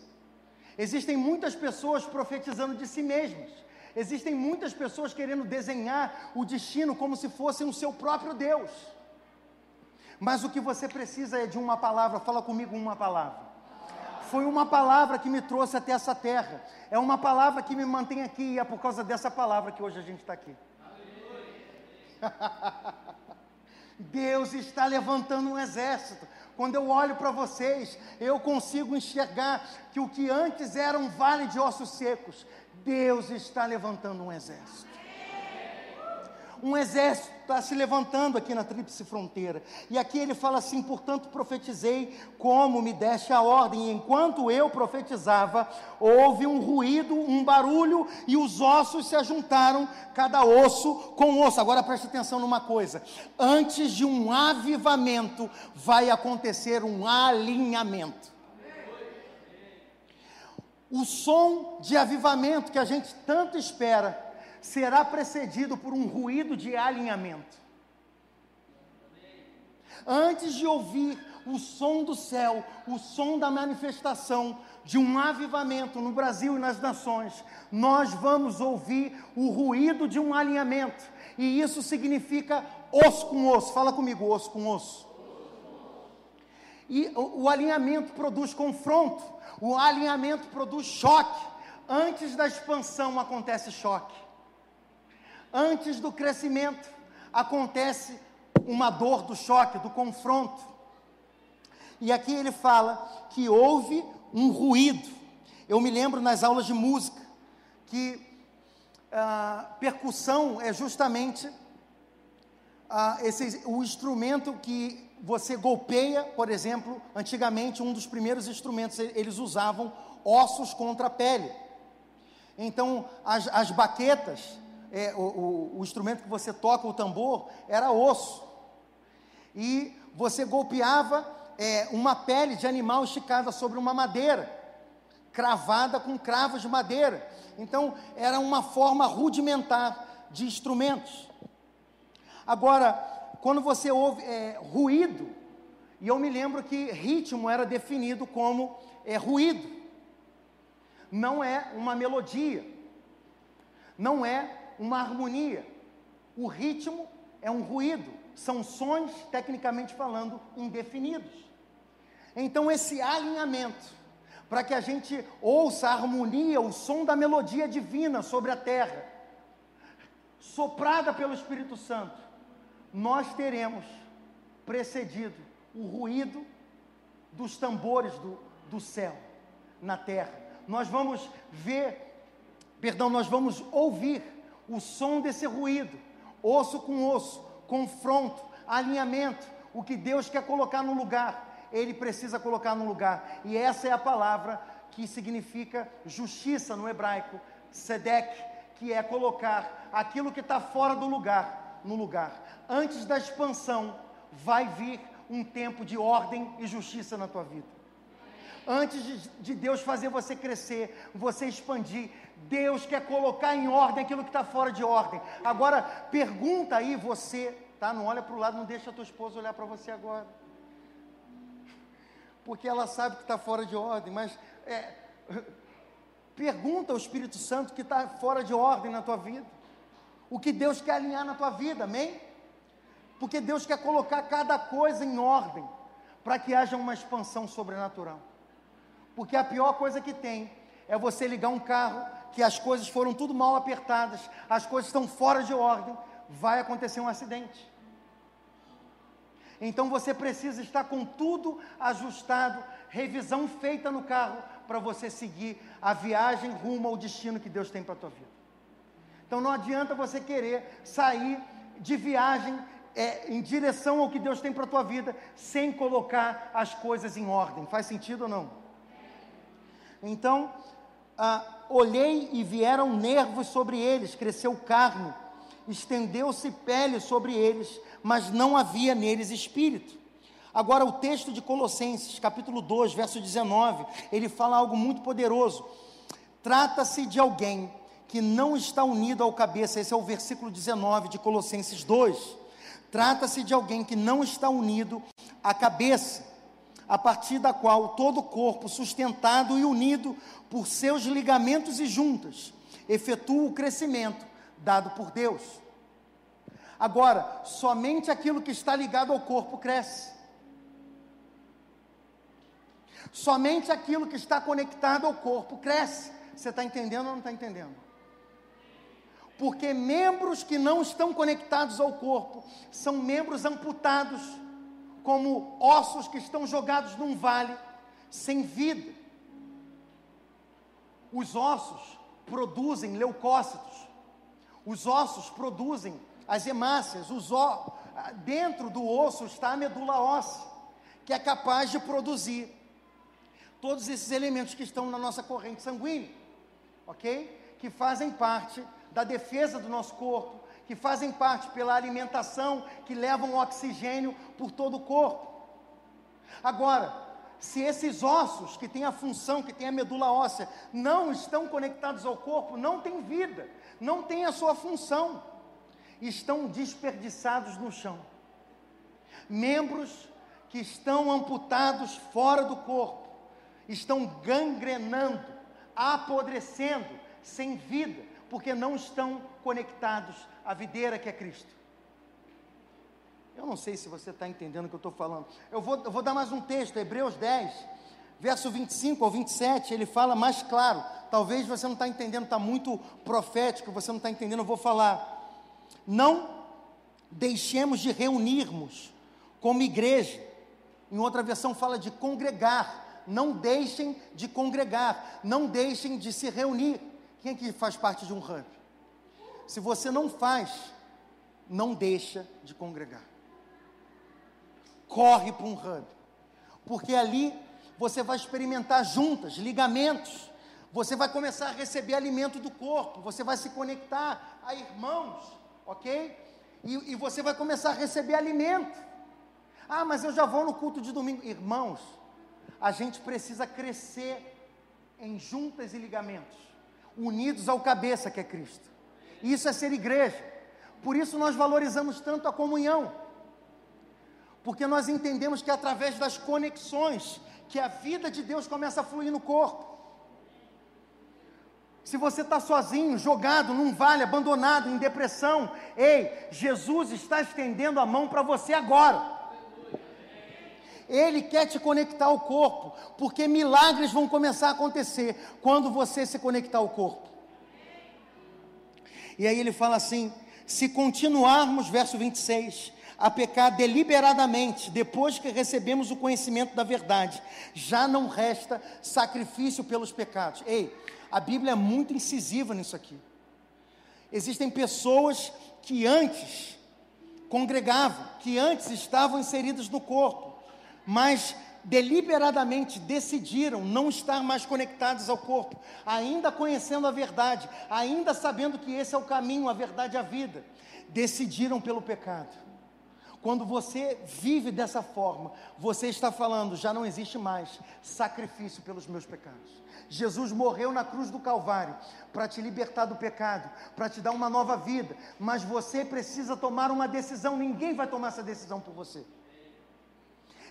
Existem muitas pessoas profetizando de si mesmas. Existem muitas pessoas querendo desenhar o destino como se fossem o seu próprio Deus. Mas o que você precisa é de uma palavra, fala comigo uma palavra. Foi uma palavra que me trouxe até essa terra. É uma palavra que me mantém aqui e é por causa dessa palavra que hoje a gente está aqui. [LAUGHS] Deus está levantando um exército. Quando eu olho para vocês, eu consigo enxergar que o que antes era um vale de ossos secos, Deus está levantando um exército. Um exército está se levantando aqui na tríplice fronteira. E aqui ele fala assim: portanto, profetizei como me deste a ordem. E enquanto eu profetizava, houve um ruído, um barulho, e os ossos se ajuntaram, cada osso com osso. Agora preste atenção numa coisa: antes de um avivamento, vai acontecer um alinhamento. O som de avivamento que a gente tanto espera será precedido por um ruído de alinhamento. Antes de ouvir o som do céu, o som da manifestação de um avivamento no Brasil e nas nações, nós vamos ouvir o ruído de um alinhamento, e isso significa osso com osso. Fala comigo, osso com osso. E o, o alinhamento produz confronto, o alinhamento produz choque. Antes da expansão acontece choque. Antes do crescimento acontece uma dor do choque, do confronto. E aqui ele fala que houve um ruído. Eu me lembro nas aulas de música que a percussão é justamente esse, o instrumento que você golpeia, por exemplo, antigamente um dos primeiros instrumentos eles usavam ossos contra a pele. Então as, as baquetas, é, o, o, o instrumento que você toca, o tambor, era osso. E você golpeava é, uma pele de animal esticada sobre uma madeira, cravada com cravos de madeira. Então era uma forma rudimentar de instrumentos. Agora, quando você ouve é, ruído, e eu me lembro que ritmo era definido como é, ruído, não é uma melodia, não é uma harmonia. O ritmo é um ruído, são sons, tecnicamente falando, indefinidos. Então, esse alinhamento, para que a gente ouça a harmonia, o som da melodia divina sobre a terra, soprada pelo Espírito Santo, nós teremos precedido o ruído dos tambores do, do céu na terra. Nós vamos ver, perdão, nós vamos ouvir o som desse ruído, osso com osso, confronto, alinhamento, o que Deus quer colocar no lugar, Ele precisa colocar no lugar. E essa é a palavra que significa justiça no hebraico, sedek, que é colocar aquilo que está fora do lugar no lugar antes da expansão, vai vir um tempo de ordem e justiça na tua vida. Antes de, de Deus fazer você crescer, você expandir, Deus quer colocar em ordem aquilo que está fora de ordem. Agora, pergunta aí você, tá? Não olha para o lado, não deixa a tua esposa olhar para você agora. Porque ela sabe que está fora de ordem, mas é, pergunta ao Espírito Santo que está fora de ordem na tua vida. O que Deus quer alinhar na tua vida, amém? Porque Deus quer colocar cada coisa em ordem para que haja uma expansão sobrenatural. Porque a pior coisa que tem é você ligar um carro que as coisas foram tudo mal apertadas, as coisas estão fora de ordem, vai acontecer um acidente. Então você precisa estar com tudo ajustado, revisão feita no carro para você seguir a viagem rumo ao destino que Deus tem para a tua vida. Então não adianta você querer sair de viagem é, em direção ao que Deus tem para a tua vida, sem colocar as coisas em ordem. Faz sentido ou não? Então, ah, olhei e vieram nervos sobre eles, cresceu carne, estendeu-se pele sobre eles, mas não havia neles espírito. Agora, o texto de Colossenses, capítulo 2, verso 19, ele fala algo muito poderoso. Trata-se de alguém que não está unido ao cabeça, esse é o versículo 19 de Colossenses 2 Trata-se de alguém que não está unido à cabeça. A partir da qual todo o corpo, sustentado e unido por seus ligamentos e juntas, efetua o crescimento dado por Deus. Agora, somente aquilo que está ligado ao corpo cresce. Somente aquilo que está conectado ao corpo cresce. Você está entendendo ou não está entendendo? Porque membros que não estão conectados ao corpo são membros amputados, como ossos que estão jogados num vale, sem vida. Os ossos produzem leucócitos, os ossos produzem as hemácias, os ó, dentro do osso está a medula óssea, que é capaz de produzir todos esses elementos que estão na nossa corrente sanguínea, ok? Que fazem parte da defesa do nosso corpo, que fazem parte pela alimentação, que levam oxigênio por todo o corpo. Agora, se esses ossos que têm a função, que têm a medula óssea, não estão conectados ao corpo, não tem vida, não tem a sua função, estão desperdiçados no chão. Membros que estão amputados fora do corpo, estão gangrenando, apodrecendo, sem vida, porque não estão conectados à videira que é Cristo. Eu não sei se você está entendendo o que eu estou falando. Eu vou, eu vou dar mais um texto, Hebreus 10, verso 25 ao 27, ele fala mais claro. Talvez você não está entendendo, está muito profético, você não está entendendo, eu vou falar. Não deixemos de reunirmos como igreja. Em outra versão fala de congregar. Não deixem de congregar, não deixem de se reunir. Quem aqui faz parte de um hub? Se você não faz, não deixa de congregar. Corre para um hub. Porque ali você vai experimentar juntas, ligamentos. Você vai começar a receber alimento do corpo. Você vai se conectar a irmãos, ok? E, e você vai começar a receber alimento. Ah, mas eu já vou no culto de domingo. Irmãos, a gente precisa crescer em juntas e ligamentos unidos ao cabeça que é Cristo. Isso é ser igreja. Por isso nós valorizamos tanto a comunhão. Porque nós entendemos que é através das conexões que a vida de Deus começa a fluir no corpo. Se você está sozinho, jogado num vale, abandonado, em depressão, ei, Jesus está estendendo a mão para você agora. Ele quer te conectar ao corpo, porque milagres vão começar a acontecer quando você se conectar ao corpo. E aí ele fala assim: se continuarmos, verso 26, a pecar deliberadamente, depois que recebemos o conhecimento da verdade, já não resta sacrifício pelos pecados. Ei, a Bíblia é muito incisiva nisso aqui. Existem pessoas que antes congregavam, que antes estavam inseridas no corpo, mas deliberadamente decidiram não estar mais conectados ao corpo, ainda conhecendo a verdade, ainda sabendo que esse é o caminho, a verdade e a vida, decidiram pelo pecado. Quando você vive dessa forma, você está falando, já não existe mais sacrifício pelos meus pecados. Jesus morreu na cruz do Calvário para te libertar do pecado, para te dar uma nova vida, mas você precisa tomar uma decisão, ninguém vai tomar essa decisão por você.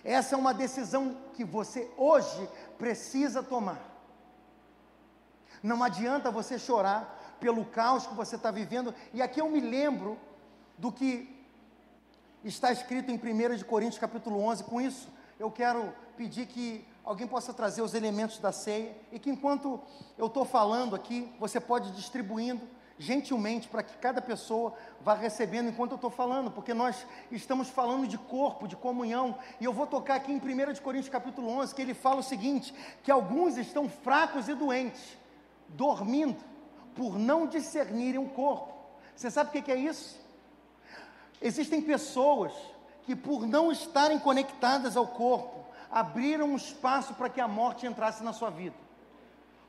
Essa é uma decisão que você hoje precisa tomar. Não adianta você chorar pelo caos que você está vivendo. E aqui eu me lembro do que está escrito em 1 de Coríntios capítulo 11. Com isso, eu quero pedir que alguém possa trazer os elementos da ceia e que enquanto eu estou falando aqui, você pode ir distribuindo gentilmente para que cada pessoa vá recebendo enquanto eu estou falando, porque nós estamos falando de corpo, de comunhão, e eu vou tocar aqui em 1 Coríntios capítulo 11, que ele fala o seguinte, que alguns estão fracos e doentes, dormindo, por não discernirem o corpo. Você sabe o que é isso? Existem pessoas que por não estarem conectadas ao corpo, abriram um espaço para que a morte entrasse na sua vida.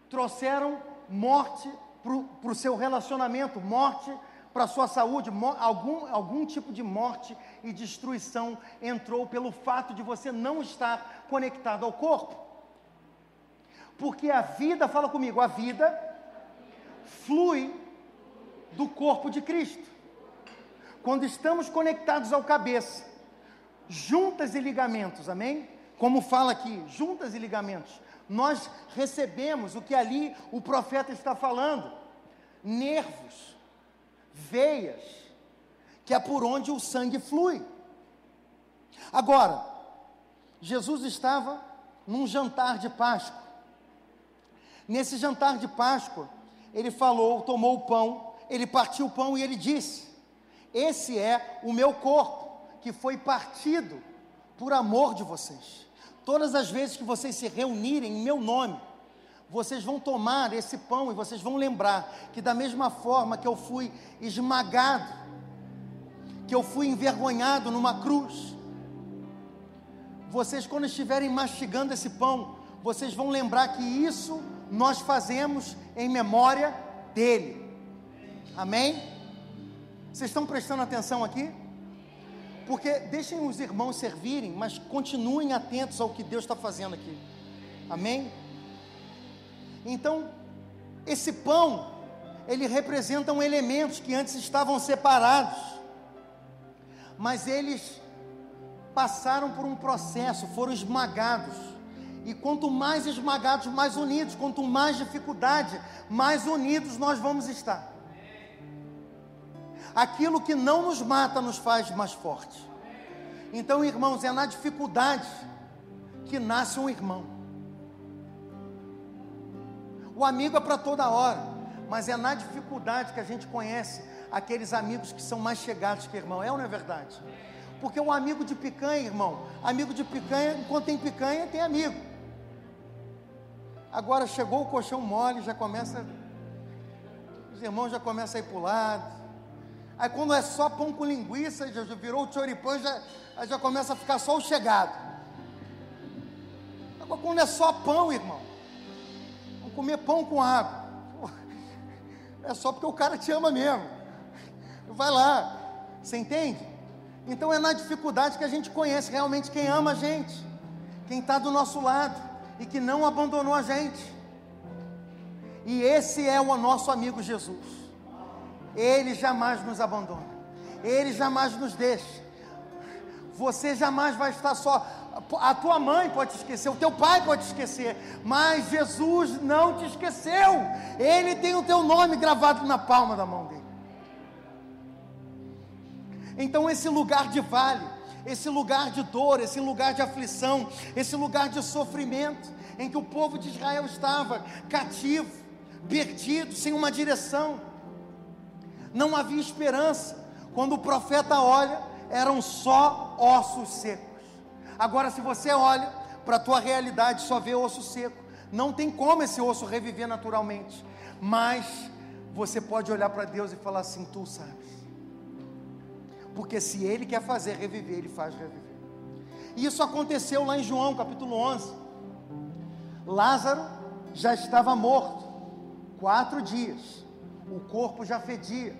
Trouxeram morte para o seu relacionamento, morte para a sua saúde, algum, algum tipo de morte e destruição entrou pelo fato de você não estar conectado ao corpo. Porque a vida, fala comigo, a vida flui do corpo de Cristo. Quando estamos conectados ao cabeça, juntas e ligamentos, amém? como fala aqui, juntas e ligamentos. Nós recebemos o que ali o profeta está falando: nervos, veias, que é por onde o sangue flui. Agora, Jesus estava num jantar de Páscoa. Nesse jantar de Páscoa, ele falou, tomou o pão, ele partiu o pão e ele disse: Esse é o meu corpo, que foi partido por amor de vocês. Todas as vezes que vocês se reunirem em meu nome, vocês vão tomar esse pão e vocês vão lembrar que, da mesma forma que eu fui esmagado, que eu fui envergonhado numa cruz, vocês, quando estiverem mastigando esse pão, vocês vão lembrar que isso nós fazemos em memória dele. Amém? Vocês estão prestando atenção aqui? Porque deixem os irmãos servirem, mas continuem atentos ao que Deus está fazendo aqui. Amém? Então, esse pão, ele representa um elementos que antes estavam separados, mas eles passaram por um processo, foram esmagados. E quanto mais esmagados, mais unidos. Quanto mais dificuldade, mais unidos nós vamos estar. Aquilo que não nos mata nos faz mais fortes. Então, irmãos, é na dificuldade que nasce um irmão. O amigo é para toda hora, mas é na dificuldade que a gente conhece aqueles amigos que são mais chegados que irmão. É ou não é verdade? Porque o amigo de picanha, irmão, amigo de picanha, enquanto tem picanha, tem amigo. Agora chegou o colchão mole, já começa. Os irmãos já começam a ir para o lado. Aí quando é só pão com linguiça, já, já virou o choripã, já, já começa a ficar só o chegado. Agora quando é só pão, irmão, vamos comer pão com água. É só porque o cara te ama mesmo. Vai lá, você entende? Então é na dificuldade que a gente conhece realmente quem ama a gente, quem está do nosso lado e que não abandonou a gente. E esse é o nosso amigo Jesus. Ele jamais nos abandona. Ele jamais nos deixa. Você jamais vai estar só. A tua mãe pode te esquecer, o teu pai pode te esquecer, mas Jesus não te esqueceu. Ele tem o teu nome gravado na palma da mão dele. Então, esse lugar de vale, esse lugar de dor, esse lugar de aflição, esse lugar de sofrimento, em que o povo de Israel estava cativo, perdido, sem uma direção. Não havia esperança. Quando o profeta olha, eram só ossos secos. Agora, se você olha para a tua realidade, só vê osso seco. Não tem como esse osso reviver naturalmente. Mas você pode olhar para Deus e falar assim: Tu sabes. Porque se Ele quer fazer reviver, Ele faz reviver. E isso aconteceu lá em João capítulo 11. Lázaro já estava morto, quatro dias, o corpo já fedia,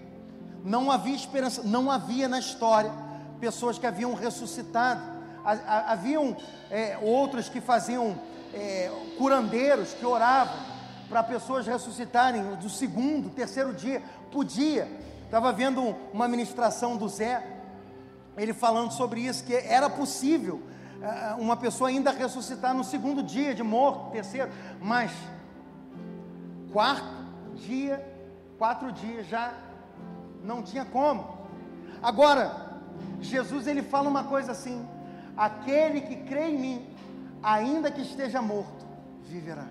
não havia esperança, não havia na história pessoas que haviam ressuscitado, haviam é, outros que faziam é, curandeiros que oravam para pessoas ressuscitarem do segundo, terceiro dia, podia. Estava vendo uma ministração do Zé, ele falando sobre isso, que era possível é, uma pessoa ainda ressuscitar no segundo dia de morto, terceiro, mas quarto dia, quatro dias já não tinha como. Agora, Jesus ele fala uma coisa assim: aquele que crê em mim, ainda que esteja morto, viverá.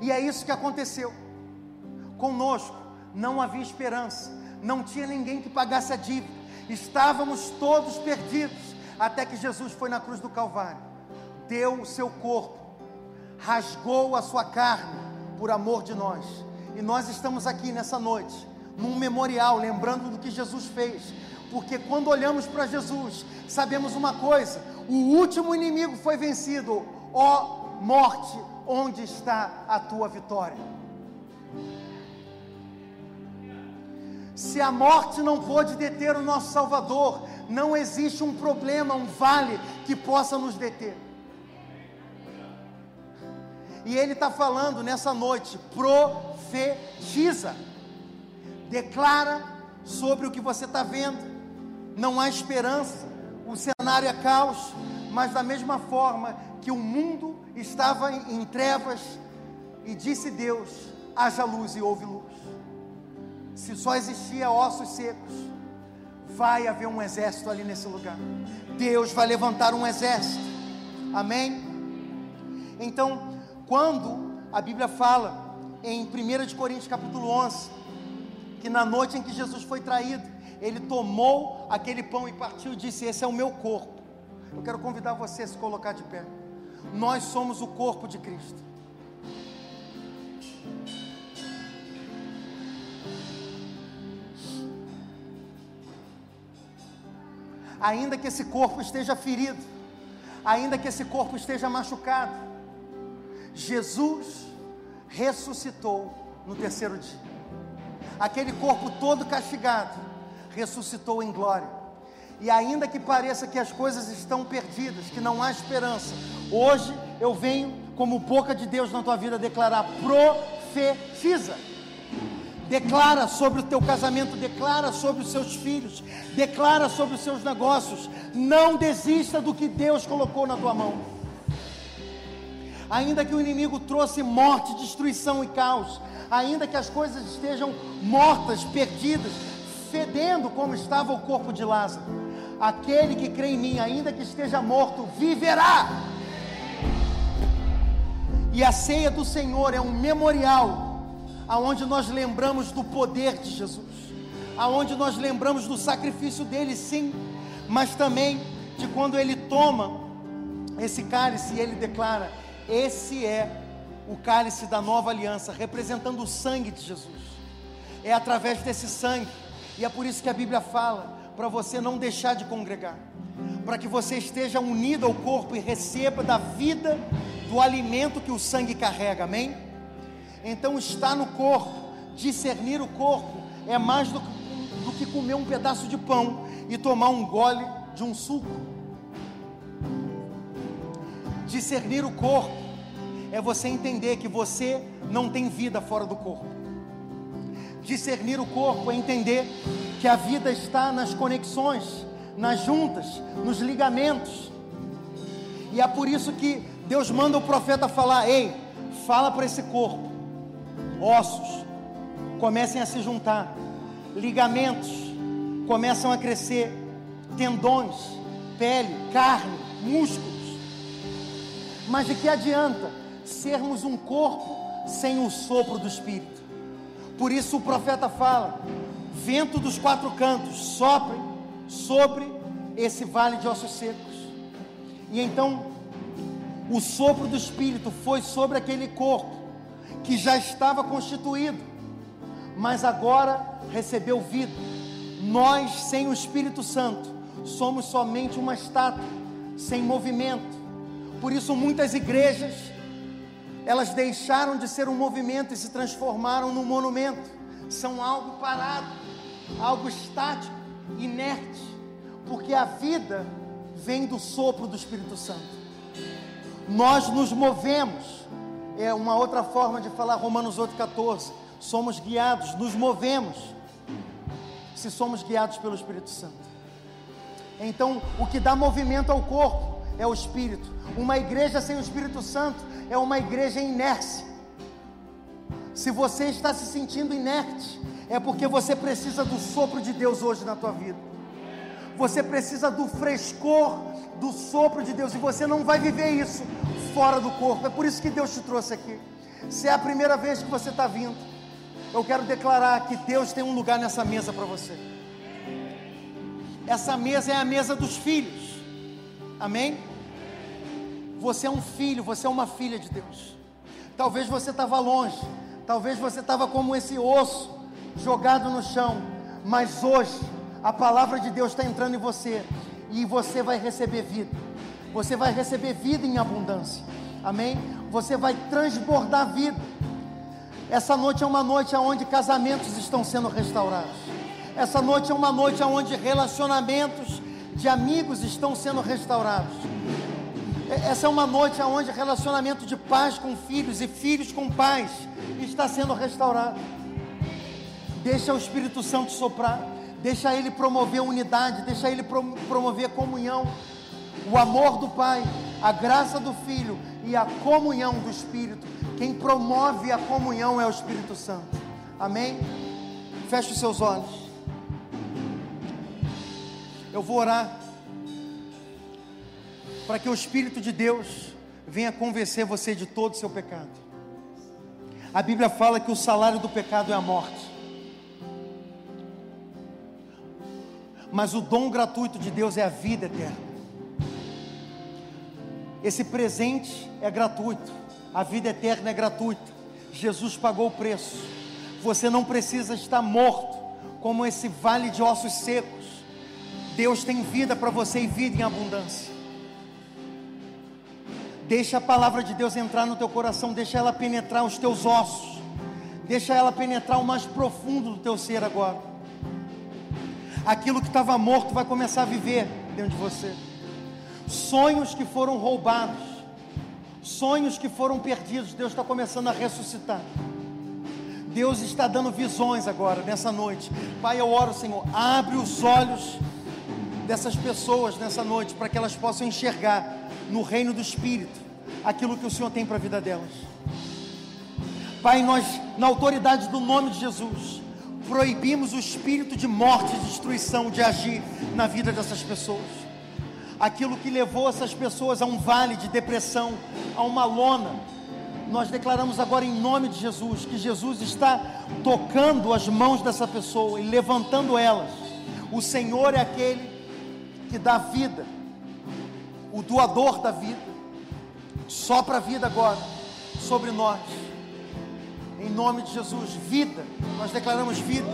E é isso que aconteceu conosco. Não havia esperança, não tinha ninguém que pagasse a dívida, estávamos todos perdidos até que Jesus foi na cruz do Calvário, deu o seu corpo, rasgou a sua carne por amor de nós. E nós estamos aqui nessa noite, num memorial, lembrando do que Jesus fez. Porque quando olhamos para Jesus, sabemos uma coisa: o último inimigo foi vencido. Ó morte, onde está a tua vitória? Se a morte não pôde deter o nosso Salvador, não existe um problema, um vale que possa nos deter. E Ele está falando nessa noite: profetiza, declara sobre o que você está vendo. Não há esperança, o cenário é caos, Mas da mesma forma que o mundo estava em trevas, e disse Deus: haja luz e houve luz. Se só existia ossos secos, vai haver um exército ali nesse lugar. Deus vai levantar um exército. Amém? Então, quando a Bíblia fala em 1 Coríntios capítulo 11, que na noite em que Jesus foi traído, ele tomou aquele pão e partiu e disse: Esse é o meu corpo. Eu quero convidar você a se colocar de pé. Nós somos o corpo de Cristo. ainda que esse corpo esteja ferido, ainda que esse corpo esteja machucado, Jesus ressuscitou no terceiro dia. Aquele corpo todo castigado ressuscitou em glória. E ainda que pareça que as coisas estão perdidas, que não há esperança, hoje eu venho como boca de Deus na tua vida declarar: profetiza declara sobre o teu casamento, declara sobre os seus filhos, declara sobre os seus negócios. Não desista do que Deus colocou na tua mão. Ainda que o inimigo trouxe morte, destruição e caos, ainda que as coisas estejam mortas, perdidas, fedendo como estava o corpo de Lázaro, aquele que crê em mim, ainda que esteja morto, viverá. E a ceia do Senhor é um memorial aonde nós lembramos do poder de Jesus, aonde nós lembramos do sacrifício dele, sim, mas também de quando ele toma esse cálice e ele declara: Esse é o cálice da nova aliança, representando o sangue de Jesus. É através desse sangue, e é por isso que a Bíblia fala para você não deixar de congregar, para que você esteja unido ao corpo e receba da vida do alimento que o sangue carrega, amém? Então, estar no corpo, discernir o corpo, é mais do, do que comer um pedaço de pão e tomar um gole de um suco. Discernir o corpo é você entender que você não tem vida fora do corpo. Discernir o corpo é entender que a vida está nas conexões, nas juntas, nos ligamentos. E é por isso que Deus manda o profeta falar: ei, fala para esse corpo ossos comecem a se juntar, ligamentos começam a crescer, tendões, pele, carne, músculos. Mas de que adianta sermos um corpo sem o sopro do Espírito? Por isso o profeta fala: vento dos quatro cantos sopre sobre esse vale de ossos secos. E então o sopro do Espírito foi sobre aquele corpo que já estava constituído, mas agora recebeu vida. Nós, sem o Espírito Santo, somos somente uma estátua, sem movimento. Por isso, muitas igrejas, elas deixaram de ser um movimento e se transformaram num monumento. São algo parado, algo estático, inerte, porque a vida vem do sopro do Espírito Santo. Nós nos movemos é uma outra forma de falar Romanos 8,14. Somos guiados, nos movemos, se somos guiados pelo Espírito Santo. Então, o que dá movimento ao corpo é o Espírito. Uma igreja sem o Espírito Santo é uma igreja inércia. Se você está se sentindo inerte, é porque você precisa do sopro de Deus hoje na tua vida. Você precisa do frescor do sopro de Deus e você não vai viver isso fora do corpo. É por isso que Deus te trouxe aqui. Se é a primeira vez que você está vindo, eu quero declarar que Deus tem um lugar nessa mesa para você. Essa mesa é a mesa dos filhos. Amém? Você é um filho, você é uma filha de Deus. Talvez você estava longe, talvez você estava como esse osso jogado no chão, mas hoje a palavra de Deus está entrando em você e você vai receber vida. Você vai receber vida em abundância. Amém? Você vai transbordar vida. Essa noite é uma noite onde casamentos estão sendo restaurados. Essa noite é uma noite onde relacionamentos de amigos estão sendo restaurados. Essa é uma noite onde relacionamento de pais com filhos e filhos com pais está sendo restaurado. Deixa o Espírito Santo soprar deixa Ele promover unidade, deixa Ele promover comunhão. o amor do Pai, a graça do Filho e a comunhão do Espírito. Quem promove a comunhão é o Espírito Santo. Amém? Feche os seus olhos. Eu vou orar para que o Espírito de Deus venha convencer você de todo o seu pecado. A Bíblia fala que o salário do pecado é a morte. Mas o dom gratuito de Deus é a vida eterna. Esse presente é gratuito, a vida eterna é gratuita. Jesus pagou o preço. Você não precisa estar morto, como esse vale de ossos secos. Deus tem vida para você e vida em abundância. Deixa a palavra de Deus entrar no teu coração, deixa ela penetrar os teus ossos, deixa ela penetrar o mais profundo do teu ser agora. Aquilo que estava morto vai começar a viver dentro de você. Sonhos que foram roubados, sonhos que foram perdidos, Deus está começando a ressuscitar. Deus está dando visões agora, nessa noite. Pai, eu oro, Senhor, abre os olhos dessas pessoas nessa noite, para que elas possam enxergar no reino do Espírito aquilo que o Senhor tem para a vida delas. Pai, nós, na autoridade do nome de Jesus, proibimos o espírito de morte e destruição de agir na vida dessas pessoas. Aquilo que levou essas pessoas a um vale de depressão, a uma lona, nós declaramos agora em nome de Jesus que Jesus está tocando as mãos dessa pessoa e levantando elas. O Senhor é aquele que dá vida, o doador da vida, sopra a vida agora sobre nós, em nome de Jesus, vida, nós declaramos vida.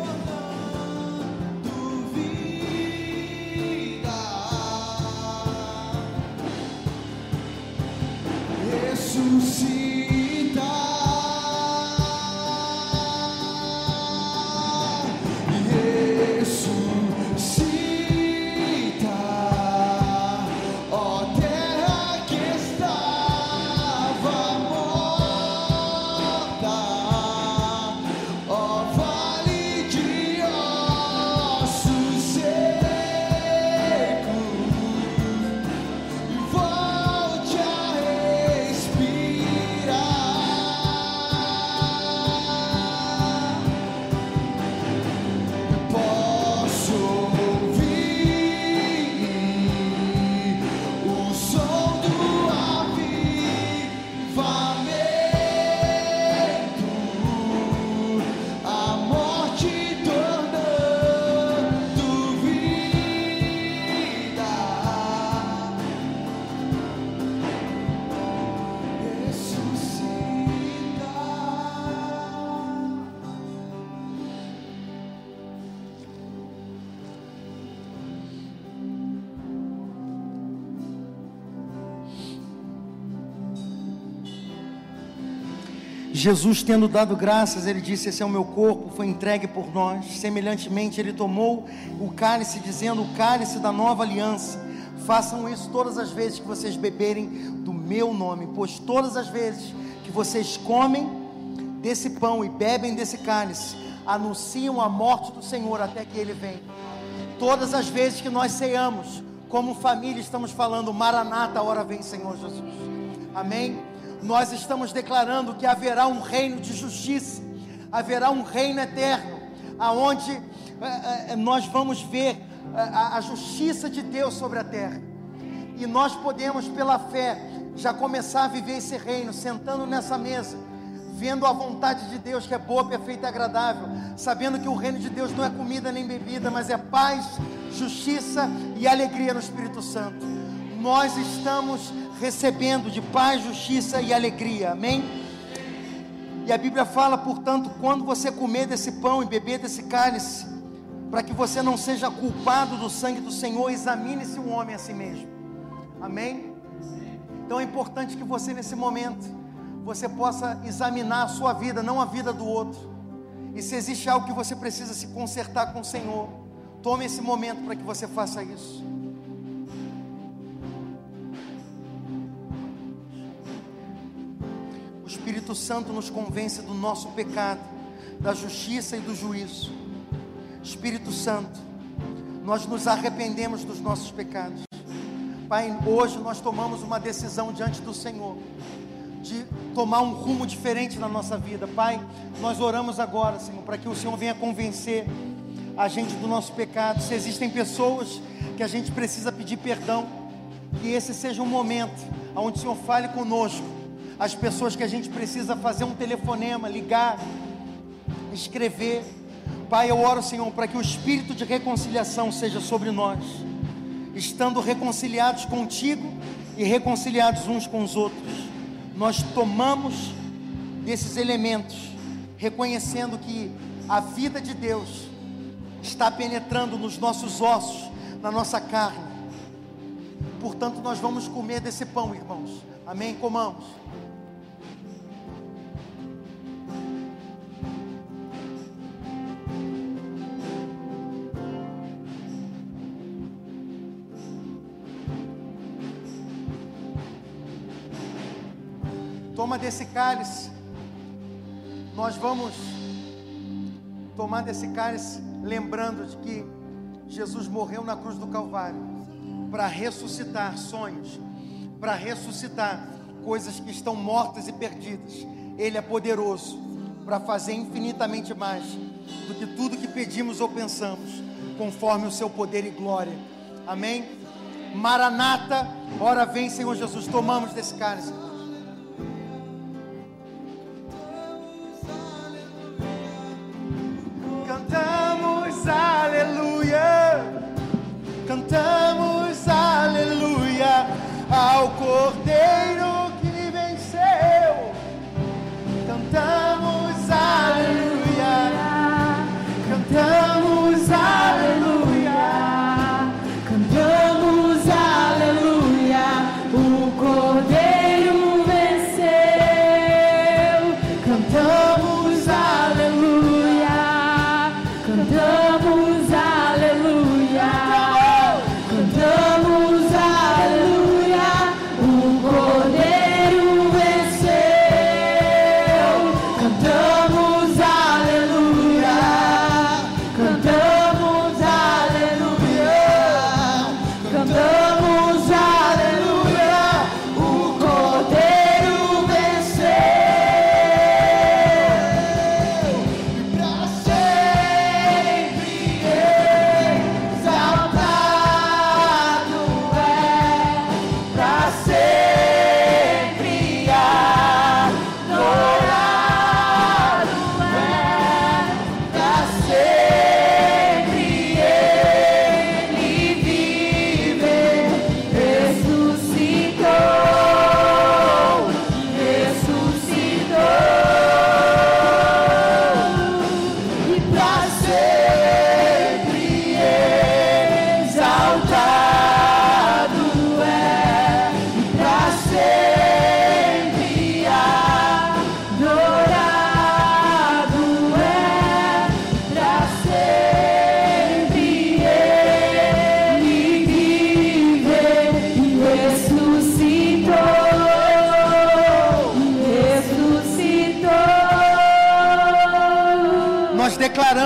Jesus, tendo dado graças, ele disse: Esse é o meu corpo, foi entregue por nós. Semelhantemente, ele tomou o cálice, dizendo: O cálice da nova aliança. Façam isso todas as vezes que vocês beberem do meu nome, pois todas as vezes que vocês comem desse pão e bebem desse cálice, anunciam a morte do Senhor até que ele venha. Todas as vezes que nós ceamos, como família, estamos falando: Maranata, a hora vem, Senhor Jesus. Amém nós estamos declarando que haverá um reino de justiça, haverá um reino eterno, aonde é, é, nós vamos ver a justiça de Deus sobre a terra. E nós podemos, pela fé, já começar a viver esse reino, sentando nessa mesa, vendo a vontade de Deus que é boa, perfeita e agradável, sabendo que o reino de Deus não é comida nem bebida, mas é paz, justiça e alegria no Espírito Santo. Nós estamos recebendo de paz, justiça e alegria. Amém? E a Bíblia fala, portanto, quando você comer desse pão e beber desse cálice, para que você não seja culpado do sangue do Senhor, examine-se o homem a si mesmo. Amém? Então é importante que você nesse momento você possa examinar a sua vida, não a vida do outro. E se existe algo que você precisa se consertar com o Senhor, tome esse momento para que você faça isso. Espírito Santo nos convence do nosso pecado, da justiça e do juízo. Espírito Santo, nós nos arrependemos dos nossos pecados. Pai, hoje nós tomamos uma decisão diante do Senhor de tomar um rumo diferente na nossa vida. Pai, nós oramos agora, Senhor, para que o Senhor venha convencer a gente do nosso pecado. Se existem pessoas que a gente precisa pedir perdão, que esse seja um momento onde o Senhor fale conosco. As pessoas que a gente precisa fazer um telefonema, ligar, escrever. Pai, eu oro, Senhor, para que o espírito de reconciliação seja sobre nós, estando reconciliados contigo e reconciliados uns com os outros. Nós tomamos desses elementos, reconhecendo que a vida de Deus está penetrando nos nossos ossos, na nossa carne. Portanto, nós vamos comer desse pão, irmãos. Amém? Comamos. Desse cálice. Nós vamos tomar desse cálice, lembrando de que Jesus morreu na cruz do Calvário para ressuscitar sonhos, para ressuscitar coisas que estão mortas e perdidas. Ele é poderoso para fazer infinitamente mais do que tudo que pedimos ou pensamos, conforme o seu poder e glória. Amém? Maranata, ora vem, Senhor Jesus, tomamos desse cálice.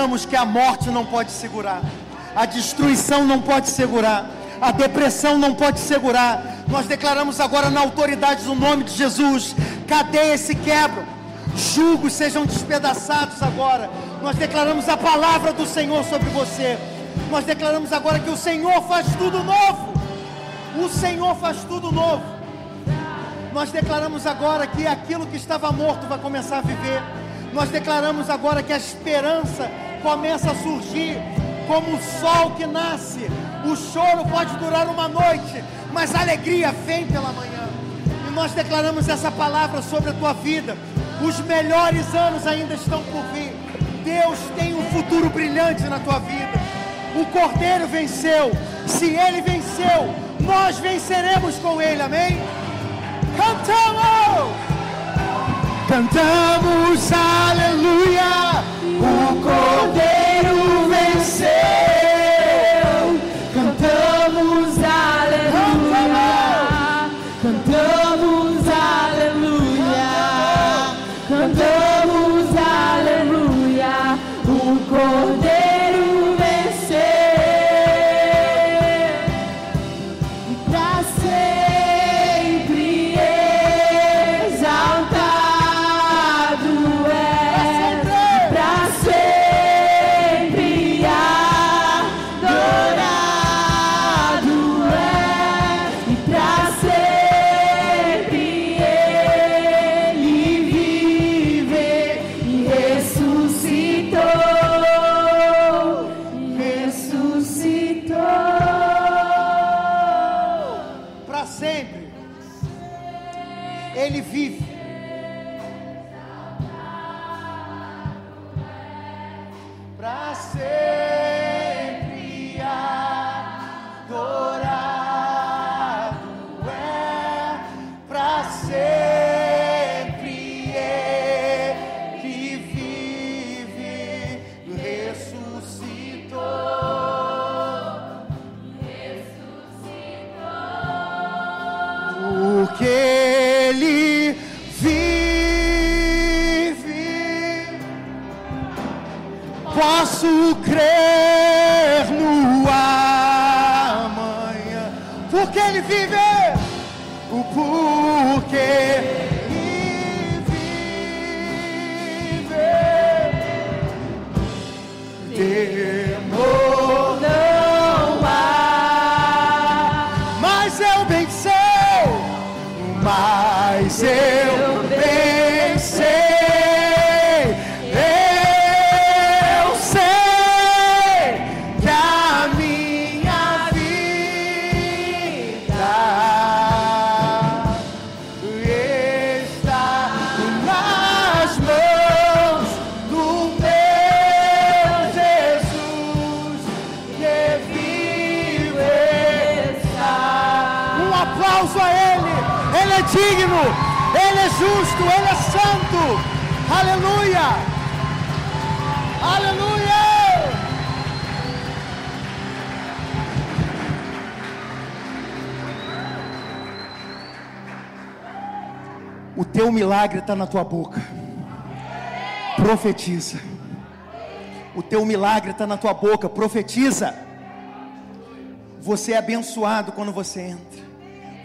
Declaramos que a morte não pode segurar, a destruição não pode segurar, a depressão não pode segurar. Nós declaramos agora na autoridade do nome de Jesus: cadeias se quebram, julgos sejam despedaçados agora. Nós declaramos a palavra do Senhor sobre você. Nós declaramos agora que o Senhor faz tudo novo. O Senhor faz tudo novo. Nós declaramos agora que aquilo que estava morto vai começar a viver. Nós declaramos agora que a esperança começa a surgir como o sol que nasce. O choro pode durar uma noite, mas a alegria vem pela manhã. E nós declaramos essa palavra sobre a tua vida. Os melhores anos ainda estão por vir. Deus tem um futuro brilhante na tua vida. O Cordeiro venceu. Se ele venceu, nós venceremos com ele. Amém? Cantamos! Cantamos aleluia! O Cordeiro ele vive. Milagre está na tua boca. Profetiza. O teu milagre está na tua boca. Profetiza. Você é abençoado quando você entra.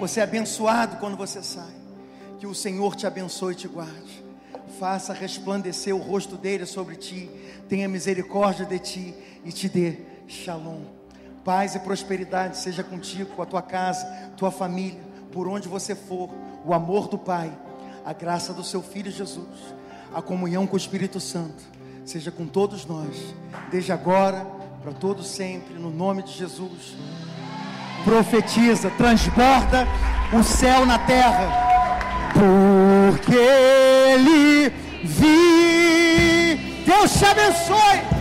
Você é abençoado quando você sai. Que o Senhor te abençoe e te guarde. Faça resplandecer o rosto dele sobre ti. Tenha misericórdia de ti e te dê shalom. Paz e prosperidade seja contigo, com a tua casa, tua família, por onde você for. O amor do Pai, a graça do seu Filho Jesus, a comunhão com o Espírito Santo, seja com todos nós, desde agora, para todos sempre, no nome de Jesus. Profetiza, transborda o céu na terra, porque Ele vive. Deus te abençoe.